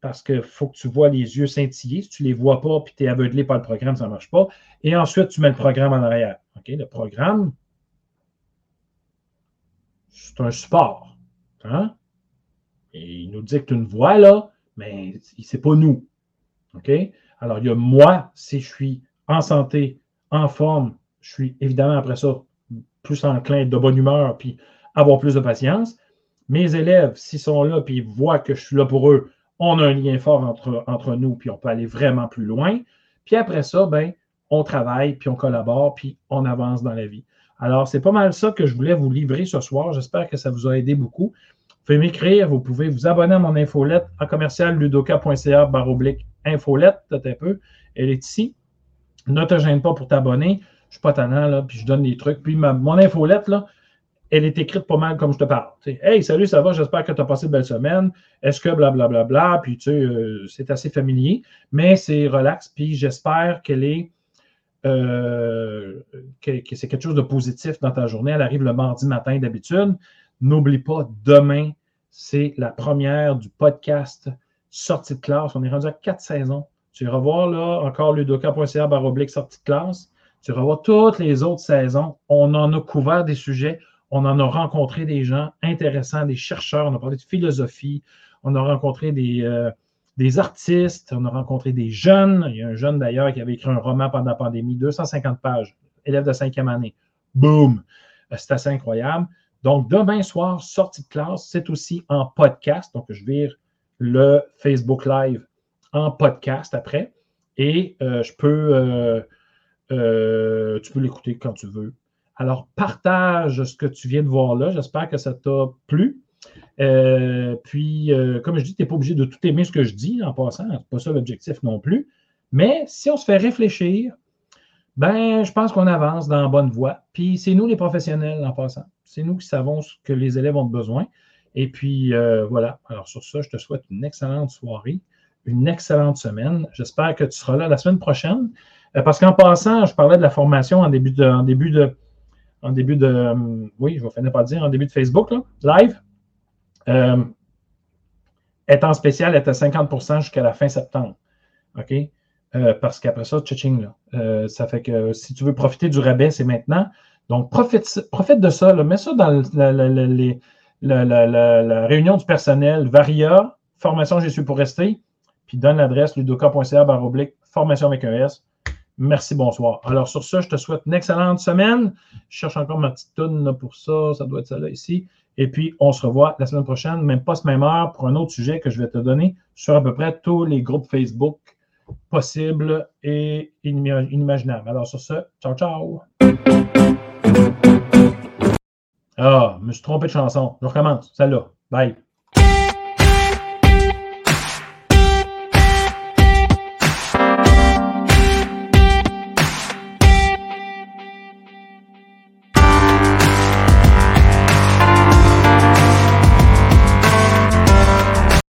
parce qu'il faut que tu vois les yeux scintiller. Si tu ne les vois pas puis tu es aveuglé par le programme, ça ne marche pas. Et ensuite, tu mets le programme en arrière. Le programme, c'est un support. Hein? Et il nous dicte une voix, là, mais ce n'est pas nous. Alors, il y a moi, si je suis en santé, en forme, je suis évidemment après ça plus enclin de bonne humeur, puis avoir plus de patience. Mes élèves, s'ils sont là, puis ils voient que je suis là pour eux, on a un lien fort entre, entre nous, puis on peut aller vraiment plus loin. Puis après ça, ben, on travaille, puis on collabore, puis on avance dans la vie. Alors, c'est pas mal ça que je voulais vous livrer ce soir. J'espère que ça vous a aidé beaucoup. Vous pouvez m'écrire, vous pouvez vous abonner à mon infolette en commercial ludoka.ca baroblique infolette, peut-être un peu. Elle est ici. Ne te gêne pas pour t'abonner. Je suis pas tannant, puis je donne des trucs. Puis mon infolette, là, elle est écrite pas mal comme je te parle. hey, salut, ça va, j'espère que tu as passé une belle semaine. Est-ce que blablabla, bla, bla, bla, puis tu sais, euh, c'est assez familier, mais c'est relax, puis j'espère qu'elle est euh, que, c'est quelque chose de positif dans ta journée. Elle arrive le mardi matin d'habitude. N'oublie pas, demain, c'est la première du podcast Sortie de classe. On est rendu à quatre saisons. Tu vas revoir là encore ludoka.ca baroblique sortie de classe. Tu vas revoir toutes les autres saisons. On en a couvert des sujets. On en a rencontré des gens intéressants, des chercheurs. On a parlé de philosophie. On a rencontré des, euh, des artistes, on a rencontré des jeunes. Il y a un jeune d'ailleurs qui avait écrit un roman pendant la pandémie, 250 pages, élève de cinquième année. Boum! Euh, c'est assez incroyable. Donc, demain soir, sortie de classe, c'est aussi en podcast. Donc, je vire le Facebook Live en podcast après. Et euh, je euh, tu peux l'écouter quand tu veux. Alors, partage ce que tu viens de voir là. J'espère que ça t'a plu. Euh, puis, euh, comme je dis, tu n'es pas obligé de tout aimer ce que je dis en passant. Ce n'est pas ça l'objectif non plus. Mais si on se fait réfléchir, ben, je pense qu'on avance dans la bonne voie. Puis, c'est nous les professionnels en passant. C'est nous qui savons ce que les élèves ont besoin. Et puis, euh, voilà. Alors, sur ça, je te souhaite une excellente soirée. une excellente semaine. J'espère que tu seras là la semaine prochaine. Parce qu'en passant, je parlais de la formation en début de, en début de, en début de, oui, je vais finir par dire, en début de Facebook, live. Euh, étant spécial, est à 50% jusqu'à la fin septembre. OK? parce qu'après ça, tching, là. ça fait que si tu veux profiter du rabais, c'est maintenant. Donc, profite, profite de ça. mets ça dans la, réunion du personnel. Varia, formation, je suis pour rester. Puis donne l'adresse ludoka.ca formation avec un S. Merci, bonsoir. Alors, sur ça, je te souhaite une excellente semaine. Je cherche encore ma petite toune pour ça. Ça doit être ça là ici. Et puis, on se revoit la semaine prochaine, même pas ce même heure, pour un autre sujet que je vais te donner sur à peu près tous les groupes Facebook possibles et inimaginables. Alors, sur ce, ciao, ciao. Ah, je me suis trompé de chanson. Je recommence. Celle-là. Bye.